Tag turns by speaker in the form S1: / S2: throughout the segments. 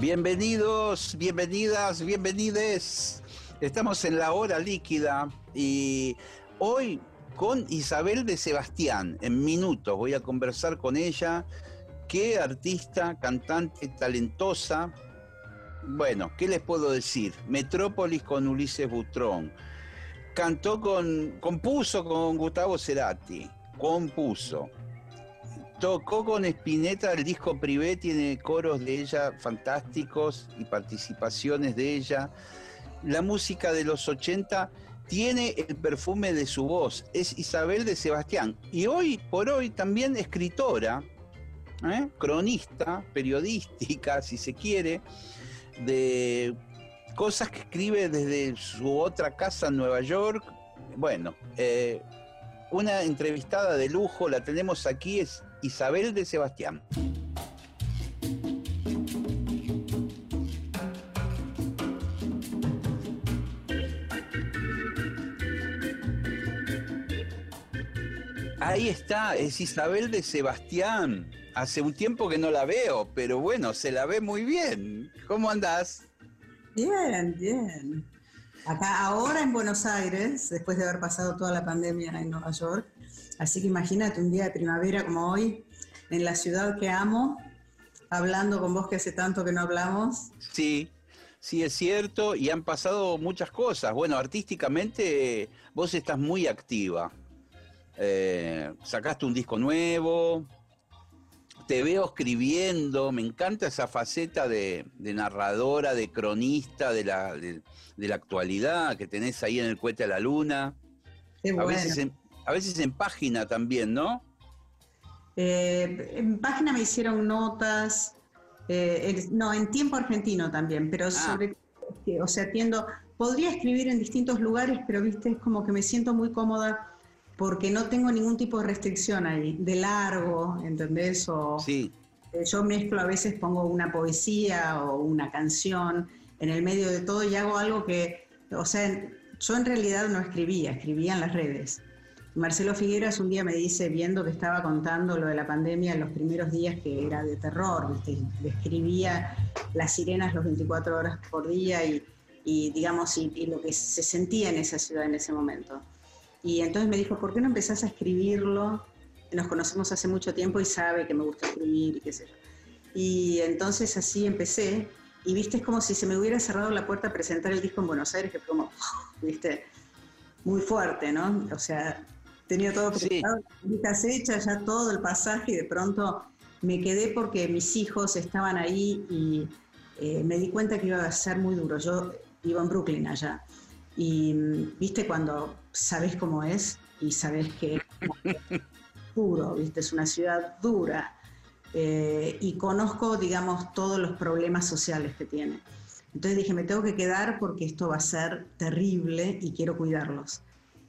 S1: Bienvenidos, bienvenidas, bienvenides. Estamos en la hora líquida y hoy con Isabel de Sebastián, en minutos voy a conversar con ella. Qué artista, cantante, talentosa. Bueno, ¿qué les puedo decir? Metrópolis con Ulises Butrón. Cantó con, compuso con Gustavo Cerati, compuso Tocó con Spinetta el disco Privé, tiene coros de ella fantásticos y participaciones de ella. La música de los 80 tiene el perfume de su voz, es Isabel de Sebastián. Y hoy por hoy también escritora, ¿eh? cronista, periodística, si se quiere, de cosas que escribe desde su otra casa en Nueva York. Bueno, eh, una entrevistada de lujo, la tenemos aquí, es Isabel de Sebastián. Ahí está, es Isabel de Sebastián. Hace un tiempo que no la veo, pero bueno, se la ve muy bien. ¿Cómo andás?
S2: Bien, bien. Acá ahora en Buenos Aires, después de haber pasado toda la pandemia en Nueva York, Así que imagínate un día de primavera como hoy, en la ciudad que amo, hablando con vos que hace tanto que no hablamos.
S1: Sí, sí es cierto, y han pasado muchas cosas. Bueno, artísticamente vos estás muy activa. Eh, sacaste un disco nuevo, te veo escribiendo, me encanta esa faceta de, narradora, de cronista de la, de, la, actualidad que tenés ahí en el cohete a la luna.
S2: Qué bueno
S1: a veces en página también, ¿no?
S2: Eh, en página me hicieron notas, eh, no, en tiempo argentino también, pero ah. sobre, o sea, tiendo, podría escribir en distintos lugares, pero viste, es como que me siento muy cómoda porque no tengo ningún tipo de restricción ahí, de largo, ¿entendés? O,
S1: sí.
S2: Eh, yo mezclo a veces, pongo una poesía o una canción en el medio de todo y hago algo que, o sea, yo en realidad no escribía, escribía en las redes. Marcelo Figueras un día me dice, viendo que estaba contando lo de la pandemia en los primeros días, que era de terror, describía las sirenas los 24 horas por día y, digamos, y, lo que se sentía en esa ciudad en ese momento. Y entonces me dijo, ¿por qué no empezás a escribirlo? Nos conocemos hace mucho tiempo y sabe que me gusta escribir y qué sé yo. Y entonces así empecé, y viste, es como si se me hubiera cerrado la puerta a presentar el disco en Buenos Aires, que fue como, viste, muy fuerte, ¿no? O sea, tenía todo preparado, las hechas, ya todo el pasaje y de pronto me quedé porque mis hijos estaban ahí y eh, me di cuenta que iba a ser muy duro. Yo vivo en Brooklyn allá y viste cuando sabes cómo es y sabes que es duro, viste, es una ciudad dura eh, y conozco, digamos, todos los problemas sociales que tiene. Entonces dije, me tengo que quedar porque esto va a ser terrible y quiero cuidarlos.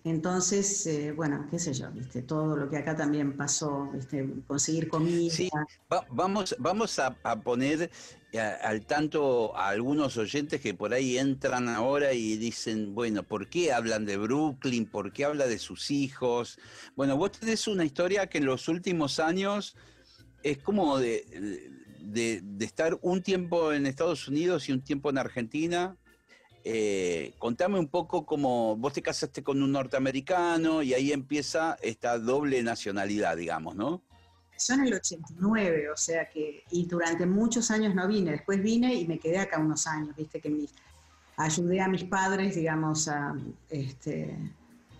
S2: Entonces, eh, bueno, qué sé yo, todo lo que acá también pasó, conseguir comida.
S1: Sí, vamos, vamos a, poner eh, al tanto a algunos oyentes que por ahí entran ahora y dicen, bueno, ¿por qué hablan de Brooklyn? ¿Por qué habla de sus hijos? Bueno, vos tenés una historia que en los últimos años es como de, de estar un tiempo en Estados Unidos y un tiempo en Argentina eh, contame un poco cómo vos te casaste con un norteamericano y ahí empieza esta doble nacionalidad, digamos, ¿no?
S2: Yo en el 89, o sea que, y durante muchos años no vine, después vine y me quedé acá unos años, viste que ayudé a mis padres, digamos, a, este,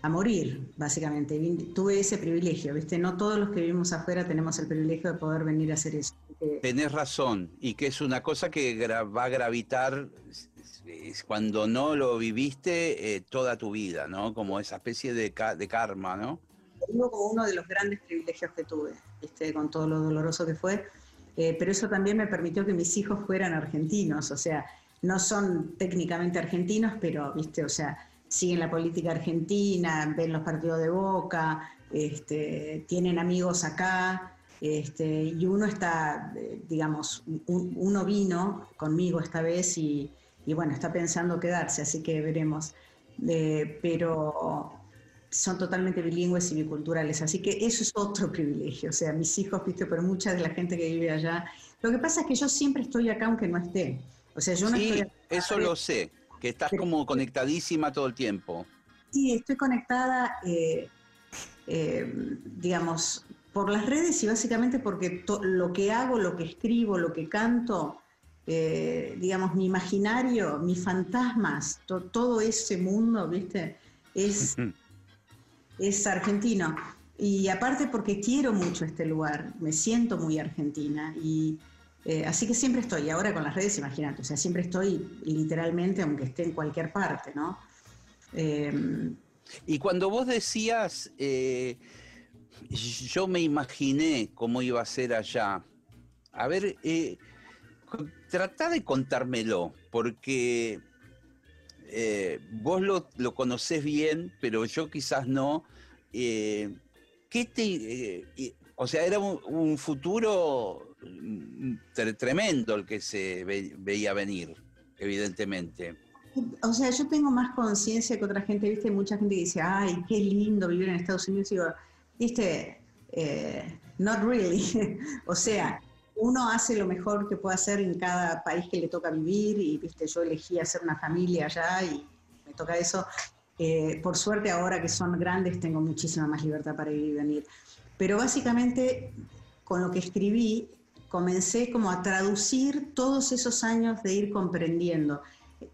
S2: a morir, básicamente. Tuve ese privilegio, ¿viste? No todos los que vivimos afuera tenemos el privilegio de poder venir a hacer eso.
S1: Tenés razón, y que es una cosa que va a gravitar cuando no lo viviste eh, toda tu vida, ¿no? Como esa especie de, de karma, ¿no?
S2: digo como uno de los grandes privilegios que tuve, ¿viste? con todo lo doloroso que fue. Eh, pero eso también me permitió que mis hijos fueran argentinos, o sea, no son técnicamente argentinos, pero, viste, o sea, siguen la política argentina, ven los partidos de Boca, este, tienen amigos acá, este, y uno está, eh, digamos, uno vino conmigo esta vez y, bueno, está pensando quedarse, así que veremos. Eh, pero son totalmente bilingües y biculturales, así que eso es otro privilegio. O sea, mis hijos, viste, pero mucha de la gente que vive allá. Lo que pasa es que yo siempre estoy acá aunque no esté. O sea, yo no
S1: sí, Eso lo sé, que estás como conectadísima todo el tiempo.
S2: Sí, estoy conectada, eh, digamos, por las redes y básicamente porque lo que hago, lo que escribo, lo que canto, eh, digamos, mi imaginario, mis fantasmas, todo ese mundo, ¿viste? Es, es argentino. Y aparte porque quiero mucho este lugar, me siento muy argentina. Y eh, así que siempre estoy, ahora con las redes, imagínate, o sea, siempre estoy literalmente, aunque esté en cualquier parte, ¿no?
S1: Eh, y cuando vos decías yo me imaginé cómo iba a ser allá. A ver, eh, trata de contármelo, porque eh, vos lo, lo, conocés bien, pero yo quizás no. Eh, ¿Qué te, o sea, era un, futuro mm, tremendo el que se veía venir, evidentemente.
S2: O sea, yo tengo más conciencia que otra gente, viste, mucha gente dice, ay, qué lindo vivir en Estados Unidos. Y digo, viste, eh, not really. o sea, uno hace lo mejor que puede hacer en cada país que le toca vivir y, viste, yo elegí hacer una familia allá y me toca eso. Eh, por suerte ahora que son grandes tengo muchísima más libertad para ir y venir. Pero básicamente con lo que escribí comencé como a traducir todos esos años de ir comprendiendo.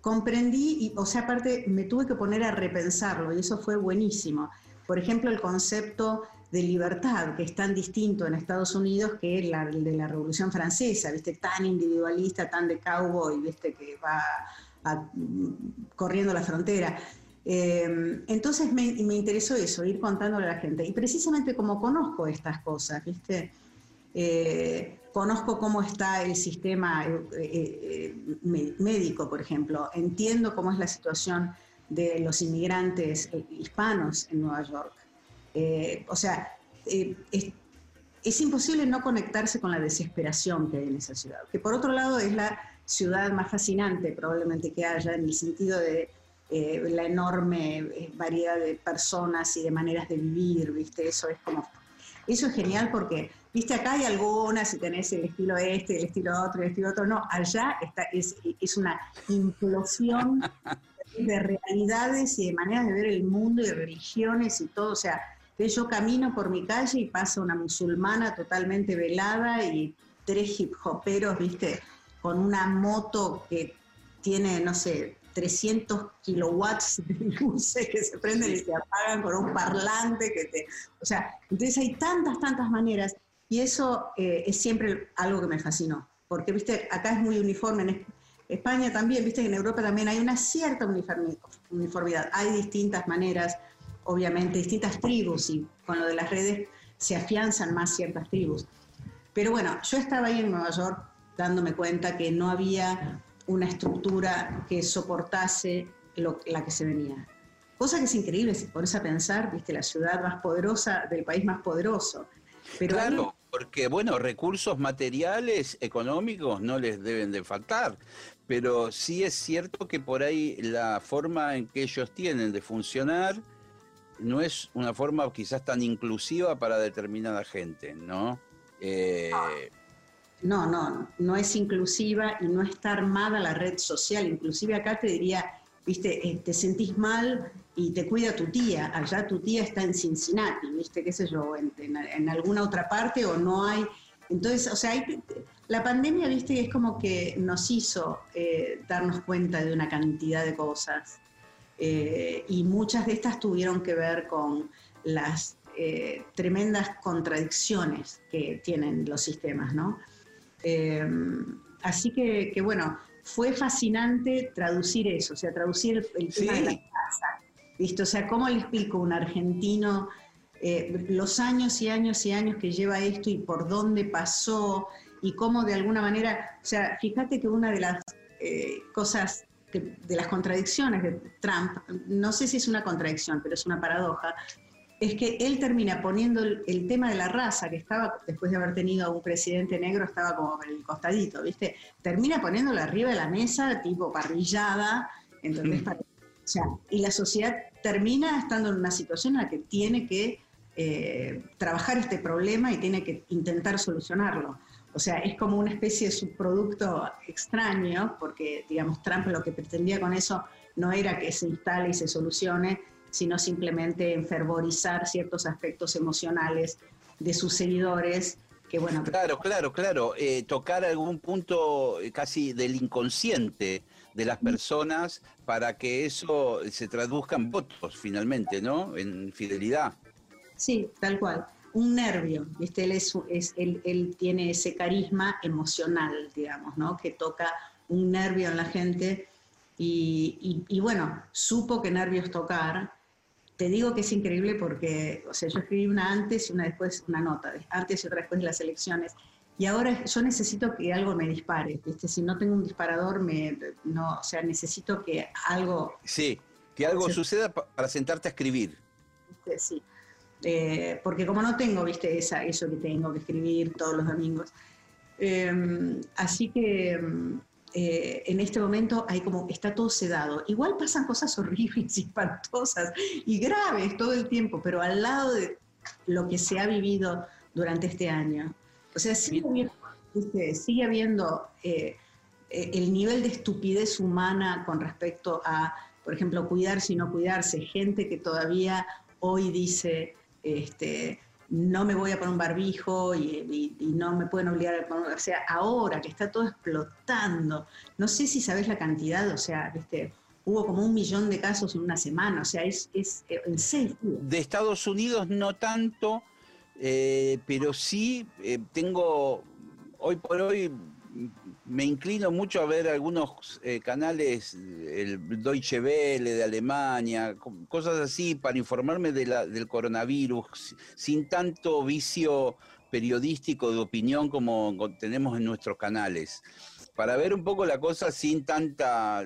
S2: Comprendí y, o sea, aparte me tuve que poner a repensarlo y eso fue buenísimo. Por ejemplo, el concepto de libertad, que es tan distinto en Estados Unidos que el de la Revolución Francesa, ¿viste? Tan individualista, tan de cowboy, ¿viste? Que va corriendo la frontera. Eh, entonces me, interesó eso, ir contándole a la gente. Y precisamente como conozco estas cosas, ¿viste? Eh, conozco cómo está el sistema eh, médico, por ejemplo, entiendo cómo es la situación de los inmigrantes hispanos en Nueva York. Eh, o sea, eh, es, imposible no conectarse con la desesperación que hay en esa ciudad, que por otro lado es la ciudad más fascinante probablemente que haya en el sentido de eh, la enorme variedad de personas y de maneras de vivir, ¿viste? Eso es como... Eso es genial porque, viste, acá hay algunas, si tenés el estilo este, el estilo otro, el estilo otro, no, allá está, es, es una implosión de realidades y de maneras de ver el mundo y religiones y todo, o sea, que yo camino por mi calle y pasa una musulmana totalmente velada y tres hip hoperos, viste, con una moto que tiene, no sé, 300 kilowatts de luces que se prenden y se apagan con un parlante que te... O sea, entonces hay tantas, tantas maneras y eso eh, es siempre algo que me fascinó, porque, viste, acá es muy uniforme, en España también, viste, en Europa también hay una cierta uniformidad, hay distintas maneras, obviamente distintas tribus y con lo de las redes se afianzan más ciertas tribus. Pero bueno, yo estaba ahí en Nueva York dándome cuenta que no había una estructura que soportase la que se venía. Cosa que es increíble si pones a pensar, viste, la ciudad más poderosa del país más poderoso.
S1: Pero claro, porque bueno, recursos materiales, económicos no les deben de faltar, pero sí es cierto que por ahí la forma en que ellos tienen de funcionar no es una forma quizás tan inclusiva para determinada gente, ¿no?
S2: Eh, no, no, no es inclusiva y no está armada la red social. Inclusive acá te diría, viste, eh, te sentís mal y te cuida tu tía. Allá tu tía está en Cincinnati, viste, qué sé yo, en, alguna otra parte o no hay. Entonces, o sea, la pandemia, viste, es como que nos hizo eh, darnos cuenta de una cantidad de cosas eh, y muchas de estas tuvieron que ver con las eh, tremendas contradicciones que tienen los sistemas, ¿no? Eh, así que, bueno, fue fascinante traducir eso, o sea, traducir el, tema de la casa. O sea, ¿cómo le explico a un argentino eh, los años y años y años que lleva esto y por dónde pasó y cómo de alguna manera, o sea, fíjate que una de las eh, cosas, de las contradicciones de Trump, no sé si es una contradicción, pero es una paradoja, es que él termina poniendo el, tema de la raza, que estaba, después de haber tenido a un presidente negro, estaba como en el costadito, ¿viste? Termina poniéndolo arriba de la mesa, tipo parrillada, entonces, o sea, y la sociedad termina estando en una situación en la que tiene que eh, trabajar este problema y tiene que intentar solucionarlo. O sea, es como una especie de subproducto extraño, porque, digamos, Trump lo que pretendía con eso no era que se instale y se solucione, sino simplemente enfervorizar ciertos aspectos emocionales de sus seguidores. Que, bueno,
S1: claro, claro, claro. Eh, tocar algún punto casi del inconsciente de las personas para que eso se traduzca en votos finalmente, ¿no? En fidelidad.
S2: Sí, tal cual. Un nervio, ¿viste? Él, es, él, tiene ese carisma emocional, digamos, ¿no? Que toca un nervio en la gente y, y, bueno, supo qué nervios tocar. Te digo que es increíble porque, o sea, yo escribí una antes y una después, una nota, antes y otra después de las elecciones. Y ahora yo necesito que algo me dispare, ¿viste? Si no tengo un disparador, me, no, o sea, necesito que algo...
S1: Sí, que algo suceda para sentarte a escribir.
S2: Sí. Eh, porque como no tengo, viste, esa, eso que tengo que escribir todos los domingos. Em, así que em, eh, en este momento hay como, está todo sedado. Igual pasan cosas horribles y espantosas y graves todo el tiempo, pero al lado de lo que se ha vivido durante este año. O sea, sigue habiendo, sigue habiendo eh, el nivel de estupidez humana con respecto a, por ejemplo, cuidarse y no cuidarse. Gente que todavía hoy dice, este, no me voy a poner un barbijo y, no me pueden obligar a poner, o sea, ahora que está todo explotando, no sé si sabes la cantidad, o sea, hubo como un millón de casos en una semana, o sea, es, eh, en
S1: De Estados Unidos no tanto, eh, pero sí eh, tengo, hoy por hoy me inclino mucho a ver algunos eh, canales, el Deutsche Welle de Alemania, cosas así, para informarme de la, del coronavirus, sin tanto vicio periodístico de opinión como tenemos en nuestros canales, para ver un poco la cosa sin tanta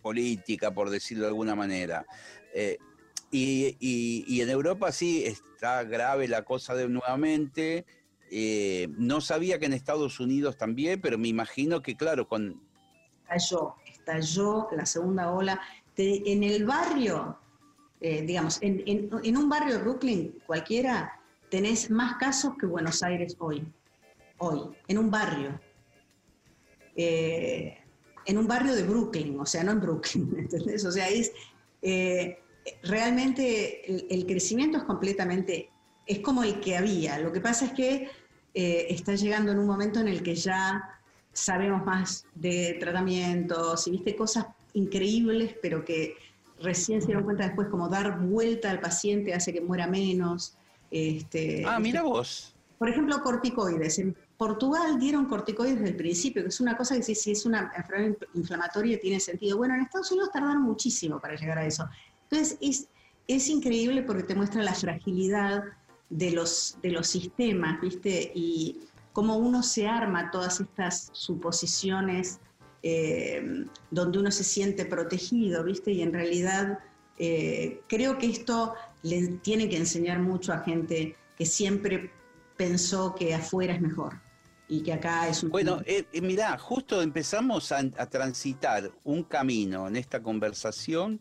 S1: política, por decirlo de alguna manera. Eh, y, y en Europa sí está grave la cosa de nuevamente eh, no sabía que en Estados Unidos también, pero me imagino que, claro, con...
S2: Estalló, estalló la segunda ola. en el barrio, eh, digamos, en, un barrio de Brooklyn cualquiera, tenés más casos que Buenos Aires hoy. Hoy, en un barrio. Eh, en un barrio de Brooklyn, o sea, no en Brooklyn, ¿entendés? O sea, es... realmente el crecimiento es completamente, es como el que había. Lo que pasa es que eh, está llegando en un momento en el que ya sabemos más de tratamientos y viste cosas increíbles, pero que recién se dieron cuenta después, como dar vuelta al paciente hace que muera menos. Este,
S1: ah, mira vos.
S2: Por ejemplo, corticoides. En Portugal dieron corticoides desde el principio, que es una cosa que si, si es una enfermedad inflamatoria tiene sentido. Bueno, en Estados Unidos tardaron muchísimo para llegar a eso. Entonces, es, es increíble porque te muestra la fragilidad de los, de los sistemas, ¿viste? Y cómo uno se arma todas estas suposiciones eh, donde uno se siente protegido, ¿viste? Y en realidad eh, creo que esto le tiene que enseñar mucho a gente que siempre pensó que afuera es mejor y que acá es un...
S1: Bueno, eh, mirá, justo empezamos a, a transitar un camino en esta conversación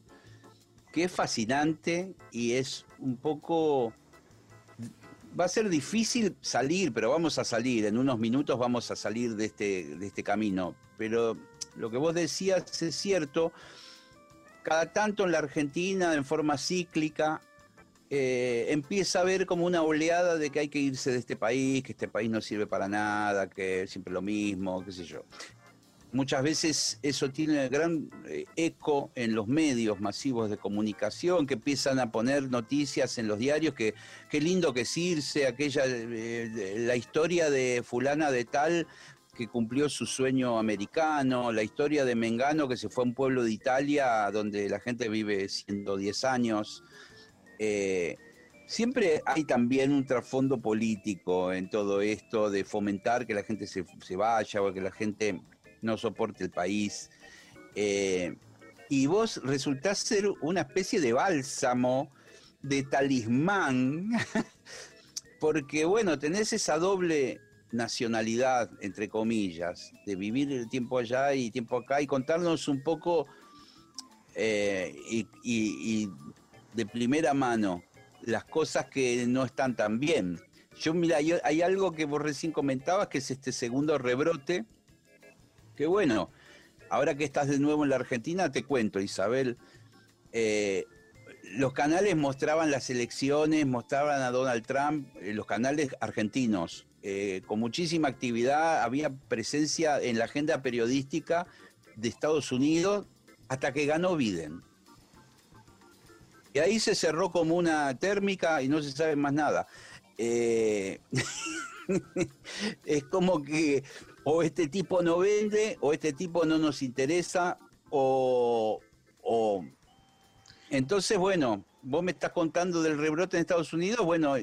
S1: que es fascinante y es un poco va a ser difícil salir, pero vamos a salir, en unos minutos vamos a salir de este, de este camino. Pero lo que vos decías es cierto, cada tanto en la Argentina, en forma cíclica, eh, empieza a haber como una oleada de que hay que irse de este país, que este país no sirve para nada, que es siempre lo mismo, qué sé yo. Muchas veces eso tiene gran eh, eco en los medios masivos de comunicación que empiezan a poner noticias en los diarios que qué lindo que es irse, aquella eh, la historia de fulana de tal que cumplió su sueño americano, la historia de Mengano que se fue a un pueblo de Italia donde la gente vive 110 años. Eh, Siempre hay también un trasfondo político en todo esto de fomentar que la gente se, vaya o que la gente no soporte el país. Eh, y vos resultás ser una especie de bálsamo, de talismán, porque bueno, tenés esa doble nacionalidad, entre comillas, de vivir el tiempo allá y tiempo acá y contarnos un poco eh, y, de primera mano las cosas que no están tan bien. Yo, mira, hay algo que vos recién comentabas, que es este segundo rebrote, que bueno, ahora que estás de nuevo en la Argentina, te cuento, Isabel, eh, los canales mostraban las elecciones, mostraban a Donald Trump, eh, los canales argentinos, eh, con muchísima actividad, había presencia en la agenda periodística de Estados Unidos hasta que ganó Biden. Y ahí se cerró como una térmica y no se sabe más nada. Es como que o este tipo no vende, o este tipo no nos interesa, o, o... Entonces, bueno, vos me estás contando del rebrote en Estados Unidos, bueno,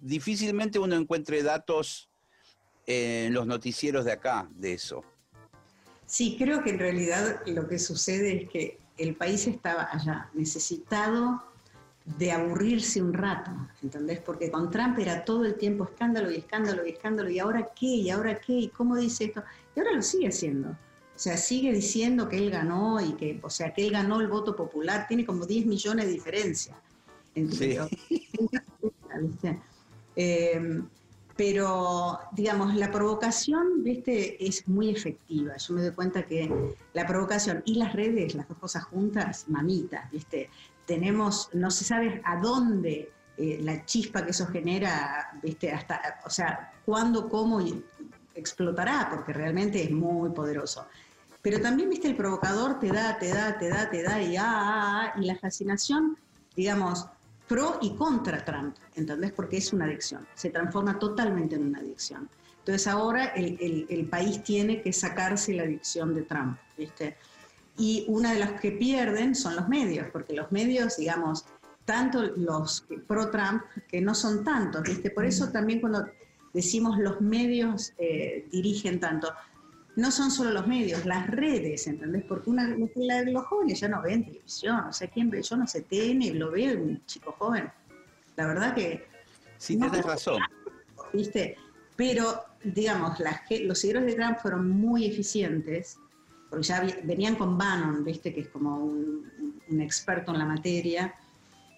S1: difícilmente uno encuentre datos en los noticieros de acá de eso.
S2: Sí, creo que en realidad lo que sucede es que el país estaba allá necesitado de aburrirse un rato, ¿entendés? Porque con Trump era todo el tiempo escándalo y escándalo y escándalo, y ahora qué, y ahora qué, y cómo dice esto, y ahora lo sigue haciendo. O sea, sigue diciendo que él ganó y que, o sea, que él ganó el voto popular, tiene como 10 millones de diferencia. Entre eh, pero, digamos, la provocación, viste, es muy efectiva. Yo me doy cuenta que la provocación y las redes, las dos cosas juntas, mamitas, viste, tenemos, no se sabe a dónde eh, la chispa que eso genera, viste, hasta, o sea, cuándo, cómo explotará, porque realmente es muy poderoso. Pero también, viste, el provocador te da, te da, te da, te da, y, ah, ah, ah y la fascinación, digamos, pro y contra Trump, ¿entendés? Porque es una adicción, se transforma totalmente en una adicción. Entonces ahora el, el país tiene que sacarse la adicción de Trump, ¿viste? Y una de las que pierden son los medios, porque los medios, digamos, tanto los pro-Trump, que no son tantos, ¿viste? Por eso también cuando decimos los medios eh, dirigen tanto, no son solo los medios, las redes, ¿entendés? Porque una, los jóvenes ya no ven televisión, o sea, ¿quién ve? Yo no sé TN, lo veo un chico joven. La verdad que...
S1: Sí, tienes razón.
S2: ¿Viste? Pero, digamos, los seguidores de Trump fueron muy eficientes porque ya venían con Bannon, ¿viste? que es como un, experto en la materia,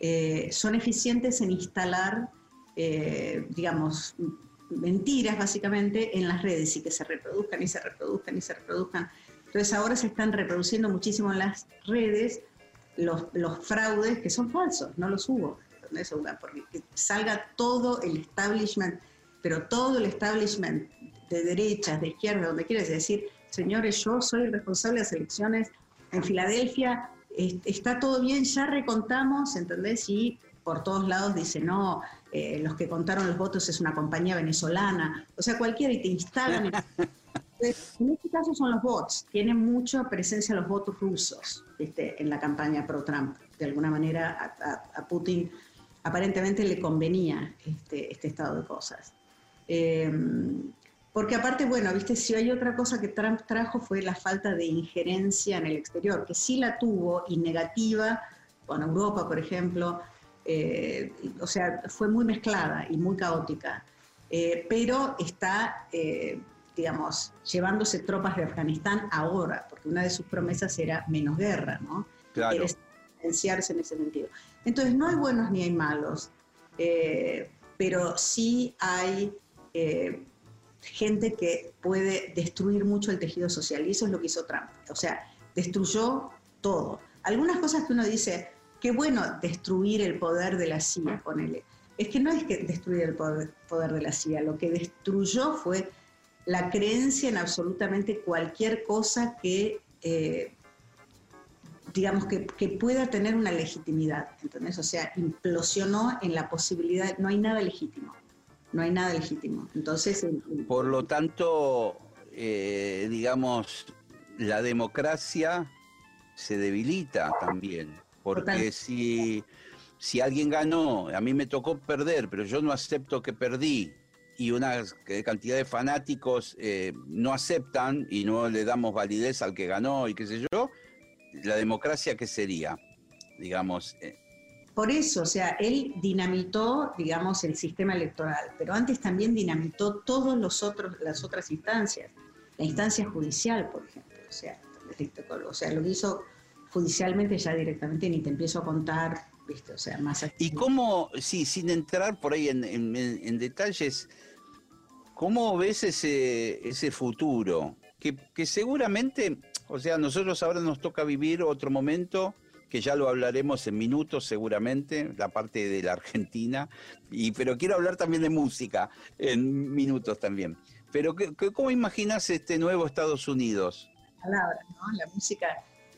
S2: eh, son eficientes en instalar, eh, digamos, mentiras básicamente en las redes y que se reproduzcan y se reproduzcan y se reproduzcan. Entonces ahora se están reproduciendo muchísimo en las redes los, los fraudes que son falsos, no los hubo. Porque salga todo el establishment, pero todo el establishment de derechas, de izquierda, donde quieres decir, señores, yo soy el responsable de las elecciones en Filadelfia, está todo bien, ya recontamos, ¿entendés? Y por todos lados dice, no, eh, los que contaron los votos es una compañía venezolana, o sea, cualquiera y te instalan. en este caso son los bots, tienen mucha presencia los votos rusos en la campaña pro-Trump. De alguna manera a, Putin aparentemente le convenía este, este estado de cosas. Eh, porque aparte, bueno, viste, si hay otra cosa que Trump trajo fue la falta de injerencia en el exterior, que sí la tuvo y negativa, con Europa, por ejemplo, eh, o sea, fue muy mezclada y muy caótica, eh, pero está, eh, digamos, llevándose tropas de Afganistán ahora, porque una de sus promesas era menos guerra, ¿no?
S1: Claro.
S2: Quiere en ese sentido. Entonces, no hay buenos ni hay malos, pero sí hay gente que puede destruir mucho el tejido social. Y eso es lo que hizo Trump. O sea, destruyó todo. Algunas cosas que uno dice, qué bueno destruir el poder de la CIA, ponele. Es que no es que destruir el poder, de la CIA, lo que destruyó fue la creencia en absolutamente cualquier cosa que, eh, digamos, que, que, pueda tener una legitimidad. ¿entendés? O sea, implosionó en la posibilidad, no hay nada legítimo no hay nada legítimo. Entonces,
S1: por lo tanto, eh, digamos, la democracia se debilita también, porque si si alguien ganó, a mí me tocó perder, pero yo no acepto que perdí, y una cantidad de fanáticos eh, no aceptan y no le damos validez al que ganó y qué sé yo, la democracia, ¿qué sería? Digamos.
S2: Eh. Por eso, o sea, él dinamitó, digamos, el sistema electoral, pero antes también dinamitó todas las otras instancias, la instancia judicial, por ejemplo, o sea, o sea, lo hizo judicialmente ya directamente, ni te empiezo a contar, ¿viste? O sea, más...
S1: ¿Y cómo, sí, sin entrar por ahí en, detalles, cómo ves ese, ese futuro? Que, que seguramente o sea, nosotros ahora nos toca vivir otro momento que ya lo hablaremos en minutos seguramente, la parte de la Argentina, y, pero quiero hablar también de música en minutos también. Pero ¿cómo imaginas este nuevo Estados Unidos?
S2: Palabras, ¿no? La música,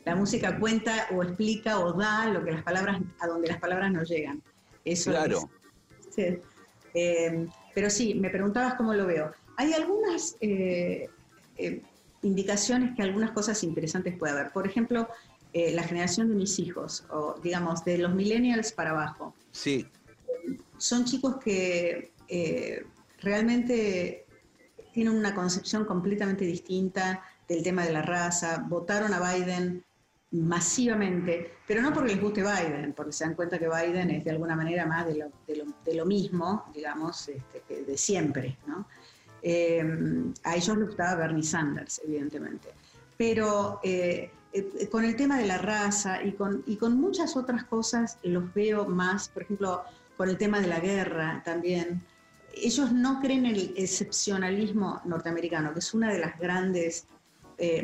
S2: la música cuenta o explica o da lo que las palabras, a donde las palabras no llegan. Eso
S1: claro.
S2: sí. Eh, pero sí, me preguntabas cómo lo veo. Hay algunas eh, eh, indicaciones que algunas cosas interesantes puede haber. Por ejemplo, eh, la generación de mis hijos, o digamos, de los millennials para abajo.
S1: Sí.
S2: Son chicos que eh, realmente tienen una concepción completamente distinta del tema de la raza, votaron a Biden masivamente, pero no porque les guste Biden, porque se dan cuenta que Biden es de alguna manera más de lo, de lo, mismo, digamos, este, de siempre, ¿no? Eh, a ellos les gustaba Bernie Sanders, evidentemente. Pero eh, eh, con el tema de la raza y con, y con muchas otras cosas los veo más, por ejemplo, con el tema de la guerra también. Ellos no creen en el excepcionalismo norteamericano, que es una de las grandes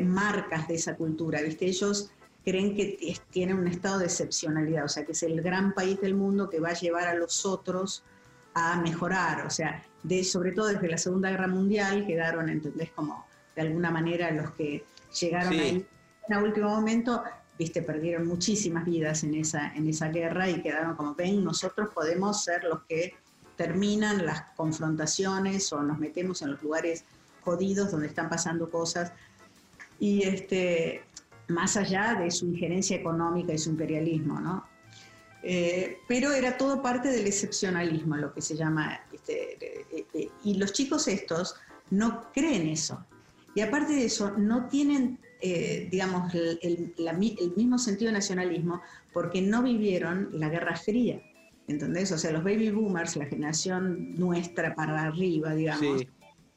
S2: marcas de esa cultura, ¿viste? Ellos creen que tienen un estado de excepcionalidad, o sea, que es el gran país del mundo que va a llevar a los otros a mejorar, o sea, de, sobre todo desde la Segunda Guerra Mundial, quedaron, ¿entendés? Como de alguna manera los que llegaron ahí en último momento, viste, perdieron muchísimas vidas en esa, en esa guerra y quedaron como, ven, nosotros podemos ser los que terminan las confrontaciones o nos metemos en los lugares jodidos donde están pasando cosas. Y este, más allá de su injerencia económica y su imperialismo, ¿no? Eh, pero era todo parte del excepcionalismo, lo que se llama, este, eh, eh, y los chicos estos no creen eso. Y aparte de eso, no tienen, digamos, el, mismo sentido de nacionalismo porque no vivieron la Guerra Fría. ¿Entendés? O sea, los baby boomers, la generación nuestra para arriba, digamos. En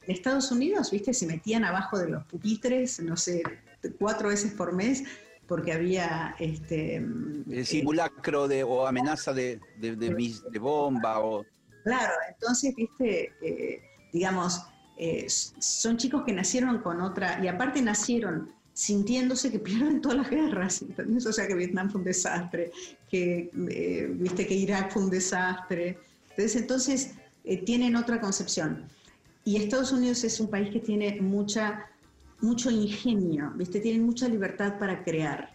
S2: Estados Unidos, viste, se metían abajo de los pupitres, no sé, cuatro veces por mes porque había este
S1: el eh, simulacro de o amenaza de, de, de, bomba o
S2: claro entonces viste eh, digamos eh, son chicos que nacieron con otra y aparte nacieron sintiéndose que pierden todas las guerras ¿entendés? o sea que Vietnam fue un desastre que viste que Irak fue un desastre entonces entonces tienen otra concepción y Estados Unidos es un país que tiene mucha mucho ingenio, ¿viste? Tienen mucha libertad para crear.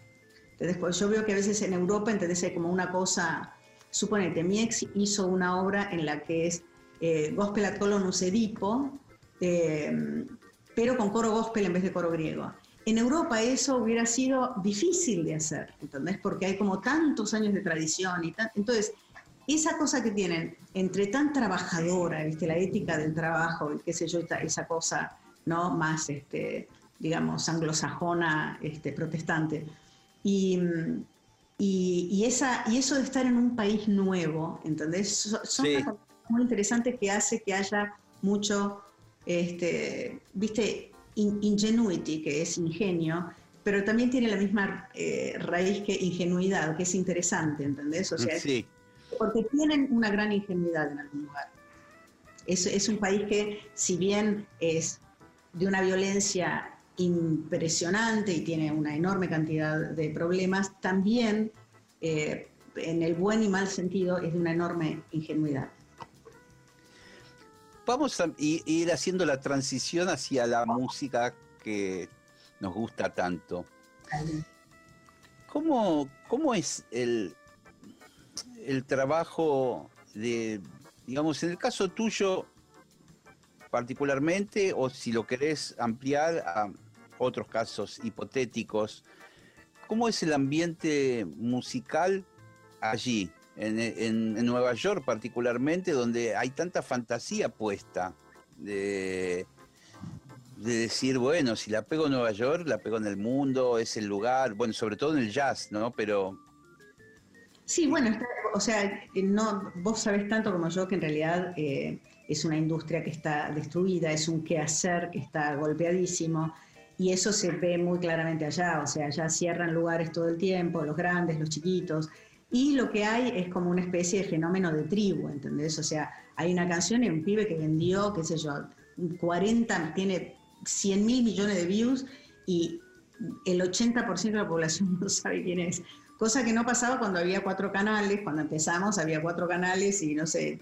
S2: Entonces, pues yo veo que a veces en Europa, ¿entendés? Hay como una cosa, suponete, mi ex hizo una obra en la que es eh, Gospel at Colonus Edipo, eh, pero con coro gospel en vez de coro griego. En Europa eso hubiera sido difícil de hacer, ¿entendés? Porque hay como tantos años de tradición y entonces esa cosa que tienen entre tan trabajadora, ¿viste? La ética del trabajo, qué sé yo, esa cosa ¿no? más, este, digamos, anglosajona, este, protestante. Y, y, esa, y eso de estar en un país nuevo, ¿entendés? Son cosas muy interesantes que hace que haya mucho, este, viste, ingenuity, que es ingenio, pero también tiene la misma eh, raíz que ingenuidad, que es interesante, ¿entendés? O sea, sí. porque tienen una gran ingenuidad en algún lugar. Es, es un país que, si bien es de una violencia impresionante y tiene una enorme cantidad de problemas, también eh, en el buen y mal sentido es de una enorme ingenuidad.
S1: Vamos a ir haciendo la transición hacia la música que nos gusta tanto. ¿Cómo, cómo es el, el trabajo de, digamos, en el caso tuyo, particularmente o si lo querés ampliar a otros casos hipotéticos, ¿cómo es el ambiente musical allí, en, Nueva York particularmente, donde hay tanta fantasía puesta de, de decir, bueno, si la pego en Nueva York, la pego en el mundo, es el lugar, bueno, sobre todo en el jazz, ¿no? Pero...
S2: Sí, bueno, o sea, no, vos sabés tanto como yo que en realidad eh, es una industria que está destruida, es un quehacer que está golpeadísimo y eso se ve muy claramente allá, o sea, allá cierran lugares todo el tiempo, los grandes, los chiquitos, y lo que hay es como una especie de fenómeno de tribu, ¿entendés? O sea, hay una canción y un pibe que vendió, qué sé yo, 40, tiene 100 mil millones de views y el 80% de la población no sabe quién es. Cosa que no pasaba cuando había cuatro canales, cuando empezamos había cuatro canales y no sé,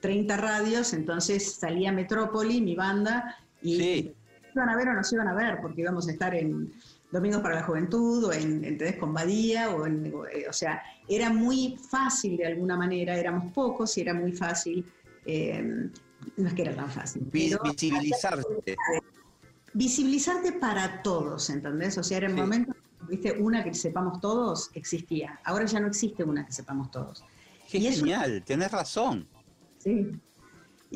S2: 30 radios, entonces salía Metrópoli, mi banda, y iban a ver o no se iban a ver, porque íbamos a estar en Domingos para la Juventud o en, en con Badía, o, en, eh, o sea, era muy fácil de alguna manera, éramos pocos y era muy fácil, eh, no es que era tan fácil.
S1: visibilizarte.
S2: Visibilizarte para todos, ¿entendés? O sea, era el momento, viste, una que sepamos todos existía. Ahora ya no existe una que sepamos todos.
S1: Qué genial, tenés razón.
S2: Sí,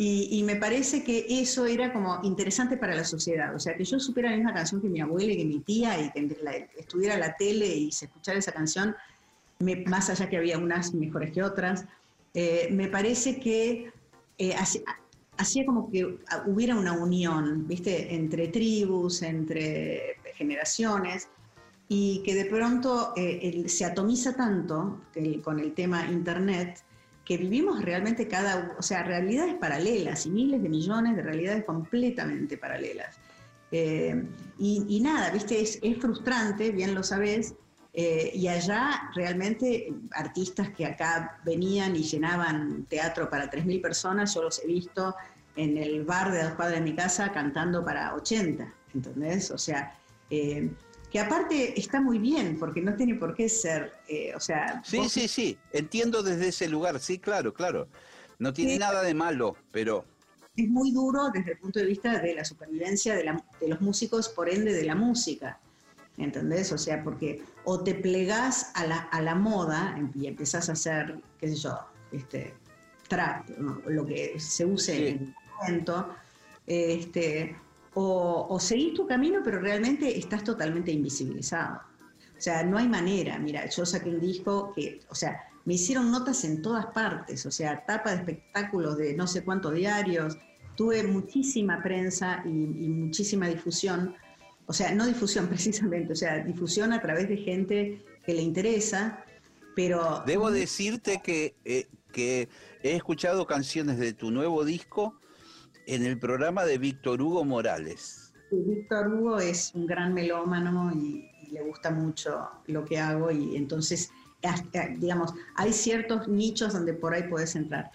S2: y, me parece que eso era como interesante para la sociedad. O sea, que yo supiera la misma canción que mi abuela y que mi tía y que estuviera la tele y se escuchara esa canción, más allá que había unas mejores que otras, eh, me parece que eh, hacía como que hubiera una unión, ¿viste? Entre tribus, entre generaciones y que de pronto eh, se atomiza tanto con el tema Internet que vivimos realmente cada, o sea, realidades paralelas y miles de millones de realidades completamente paralelas. Eh, y, nada, viste, es, frustrante, bien lo sabes, eh, y allá realmente artistas que acá venían y llenaban teatro para 3.000 personas, yo los he visto en el bar de la cuadras de mi casa cantando para 80, ¿entendés? O sea, eh, que aparte está muy bien, porque no tiene por qué ser, eh, o sea...
S1: Sí, sí, sí, entiendo desde ese lugar, sí, claro, claro. No tiene nada de malo, pero...
S2: Es muy duro desde el punto de vista de la supervivencia de, los músicos, por ende de la música, ¿entendés? O sea, porque o te plegás a la, a la moda y empezás a hacer, qué sé yo, este, trap, lo que se use en el momento, este, o, seguís tu camino, pero realmente estás totalmente invisibilizado. O sea, no hay manera. Mira, yo saqué un disco que, o sea, me hicieron notas en todas partes, o sea, tapa de espectáculos de no sé cuántos diarios, tuve muchísima prensa y, muchísima difusión, o sea, no difusión precisamente, o sea, difusión a través de gente que le interesa, pero...
S1: Debo decirte que, eh, que he escuchado canciones de tu nuevo disco en el programa de Víctor Hugo Morales.
S2: Víctor Hugo es un gran melómano y, le gusta mucho lo que hago y entonces, digamos, hay ciertos nichos donde por ahí puedes entrar.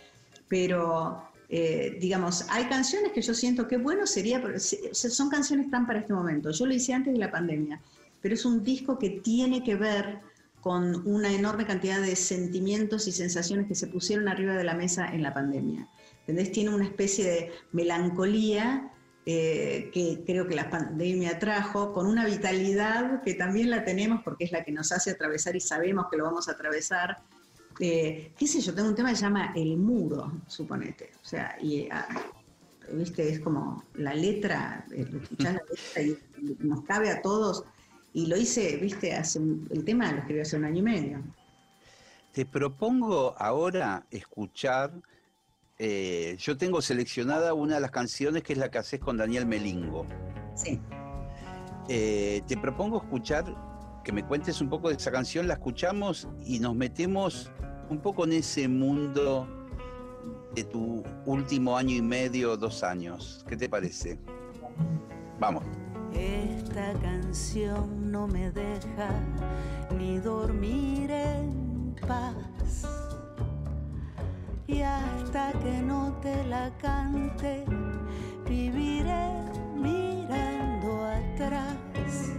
S2: Pero, eh, digamos, hay canciones que yo siento que bueno sería, son canciones tan para este momento. Yo lo hice antes de la pandemia, pero es un disco que tiene que ver con una enorme cantidad de sentimientos y sensaciones que se pusieron arriba de la mesa en la pandemia. ¿Entendés? Tiene una especie de melancolía eh, que creo que la pandemia trajo, con una vitalidad que también la tenemos porque es la que nos hace atravesar y sabemos que lo vamos a atravesar. Eh, qué sé yo, tengo un tema que se llama El Muro, suponete. O sea, y ah, viste, es como la letra, eh, la letra y nos cabe a todos. Y lo hice, viste, hace el tema lo escribí hace un año y medio.
S1: Te propongo ahora escuchar eh, yo tengo seleccionada una de las canciones que es la que haces con Daniel Melingo.
S2: Sí.
S1: Eh, te propongo escuchar, que me cuentes un poco de esa canción, la escuchamos y nos metemos un poco en ese mundo de tu último año y medio, dos años. ¿Qué te parece? Vamos.
S3: Esta canción no me deja ni dormir en paz y hasta que no te la cante, viviré mirando atrás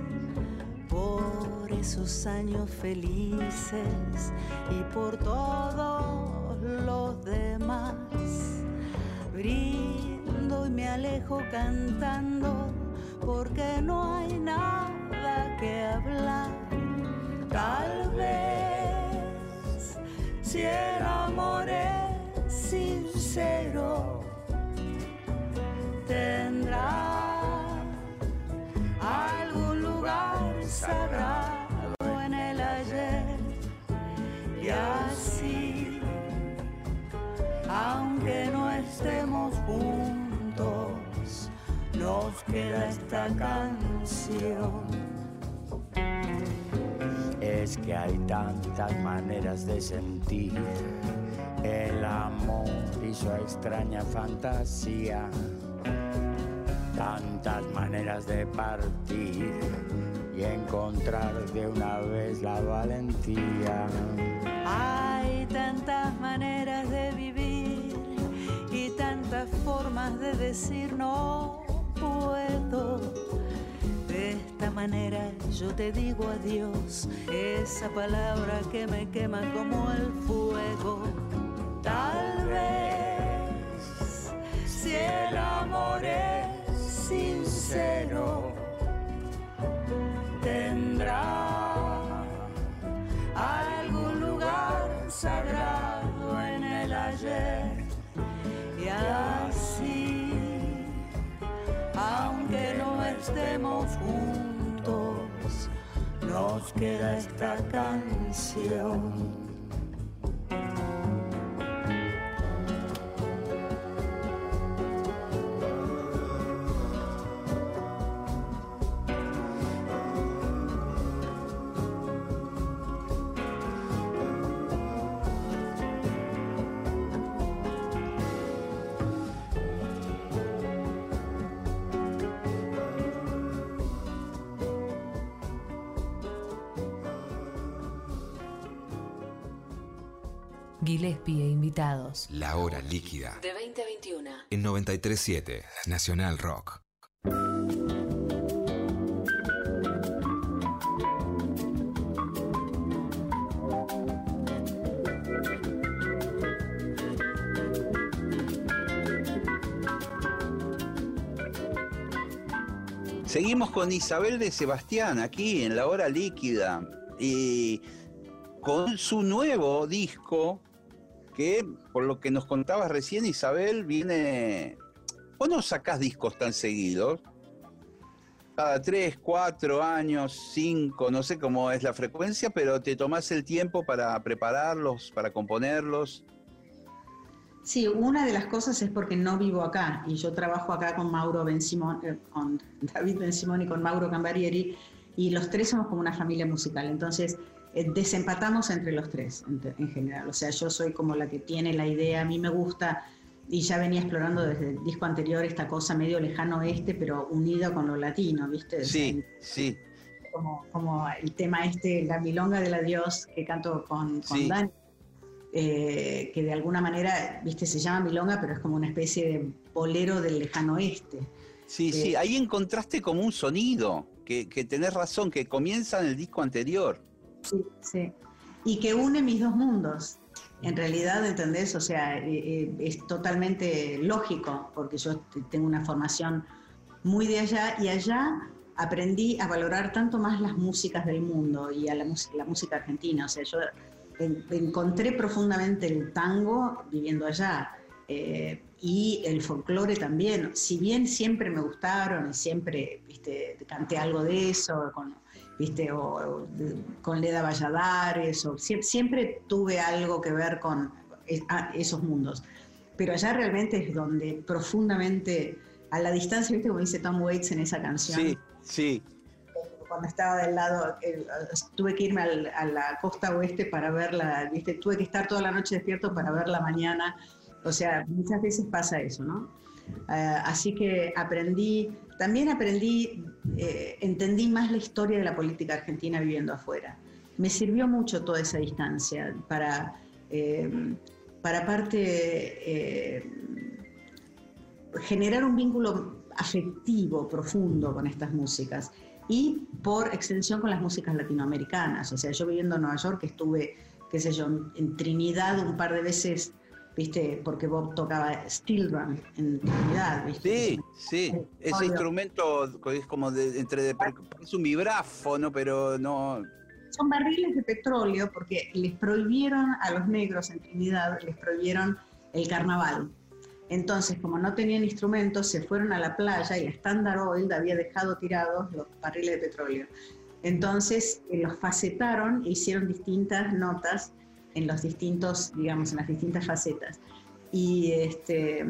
S3: por esos años felices y por todos los demás. Brindo y me alejo cantando porque no hay nada que hablar. Tal vez si el amor es sincero, tendrá algún lugar sagrado en el ayer. Y así, aunque no estemos juntos, nos queda esta canción.
S4: Es que hay tantas maneras de sentir el amor y su extraña fantasía, tantas maneras de partir y encontrar de una vez la valentía.
S3: Hay tantas maneras de vivir y tantas formas de decir no puedo de esta manera yo te digo adiós, esa palabra que me quema como el fuego. Tal vez, si el amor es sincero, tendrá algún lugar sagrado en el ayer. Y así aunque no estemos juntos, nos queda esta canción.
S5: Gillespie e invitados.
S6: La hora líquida.
S5: De 20 a 21.
S6: En 937 Nacional Rock.
S1: Seguimos con Isabel de Sebastián aquí en la hora líquida y con su nuevo disco que por lo que nos contabas recién Isabel viene... ¿O no sacás discos tan seguidos? Cada tres, cuatro años, cinco, no sé cómo es la frecuencia, pero te tomás el tiempo para prepararlos, para componerlos.
S2: Sí, una de las cosas es porque no vivo acá y yo trabajo acá con Mauro Ben eh, con David Ben Simón y con Mauro Cambarieri y los tres somos como una familia musical. Entonces eh, desempatamos entre los tres en, general. O sea, yo soy como la que tiene la idea, a mí me gusta y ya venía explorando desde el disco anterior esta cosa medio lejano oeste, pero unido con lo latino, ¿viste?
S1: Sí, sí.
S2: Como, como, el tema este, la milonga del adiós que canto con, con Dani eh, que de alguna manera, viste, se llama milonga, pero es como una especie de bolero del lejano oeste.
S1: Sí, sí, eh, ahí encontraste como un sonido, que, que, tenés razón, que comienza en el disco anterior.
S2: Sí, sí. Y que une mis dos mundos. En realidad, ¿entendés? O sea, eh, es totalmente lógico, porque yo tengo una formación muy de allá y allá aprendí a valorar tanto más las músicas del mundo y a la, la música argentina. O sea, yo encontré profundamente el tango viviendo allá eh, y el folclore también. Si bien siempre me gustaron y siempre viste, canté algo de eso, con, viste, o, con Leda Valladares, o, siempre, tuve algo que ver con esos mundos. Pero allá realmente es donde profundamente, a la distancia, viste como dice Tom Waits en esa canción.
S1: Sí, sí
S2: cuando estaba del lado, tuve que irme a la costa oeste para verla, ¿viste? tuve que estar toda la noche despierto para ver la mañana. O sea, muchas veces pasa eso, ¿no? Eh, así que aprendí, también aprendí, eh, entendí más la historia de la política argentina viviendo afuera. Me sirvió mucho toda esa distancia para, eh, para aparte, generar un vínculo afectivo profundo con estas músicas y por extensión con las músicas latinoamericanas. O sea, yo viviendo en Nueva York estuve, qué sé yo, en Trinidad un par de veces, ¿viste? Porque Bob tocaba steel drum en Trinidad, ¿viste?
S1: Sí, sí, ese instrumento es como de, entre de, es un vibráfono, pero no...
S2: son barriles de petróleo porque les prohibieron a los negros en Trinidad, les prohibieron el carnaval. Entonces, como no tenían instrumentos, se fueron a la playa y la Standard Oil había dejado tirados los barriles de petróleo. Entonces, eh, los facetaron e hicieron distintas notas en los distintos, digamos, en las distintas facetas. Y este,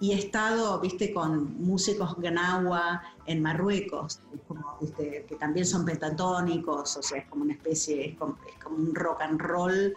S2: y he estado, viste, con músicos gnawa en Marruecos, como, ¿viste? que también son pentatónicos, o sea, es como una especie, es como, es como un rock and roll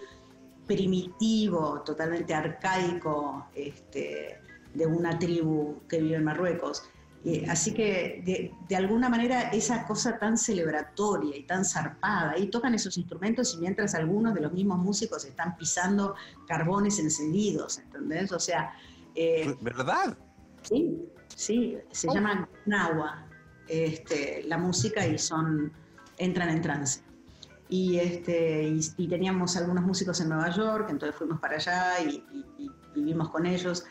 S2: primitivo, totalmente arcaico, este, de una tribu que vive en Marruecos. Eh, así que de, de, alguna manera esa cosa tan celebratoria y tan zarpada, y tocan esos instrumentos y mientras algunos de los mismos músicos están pisando carbones encendidos, ¿entendés? O sea,
S1: eh, ¿Verdad?
S2: Sí, sí, se oh. llama Nahua, este, la música y son, entran en trance. Y, este, y, teníamos algunos músicos en Nueva York, entonces fuimos para allá y, vivimos con ellos.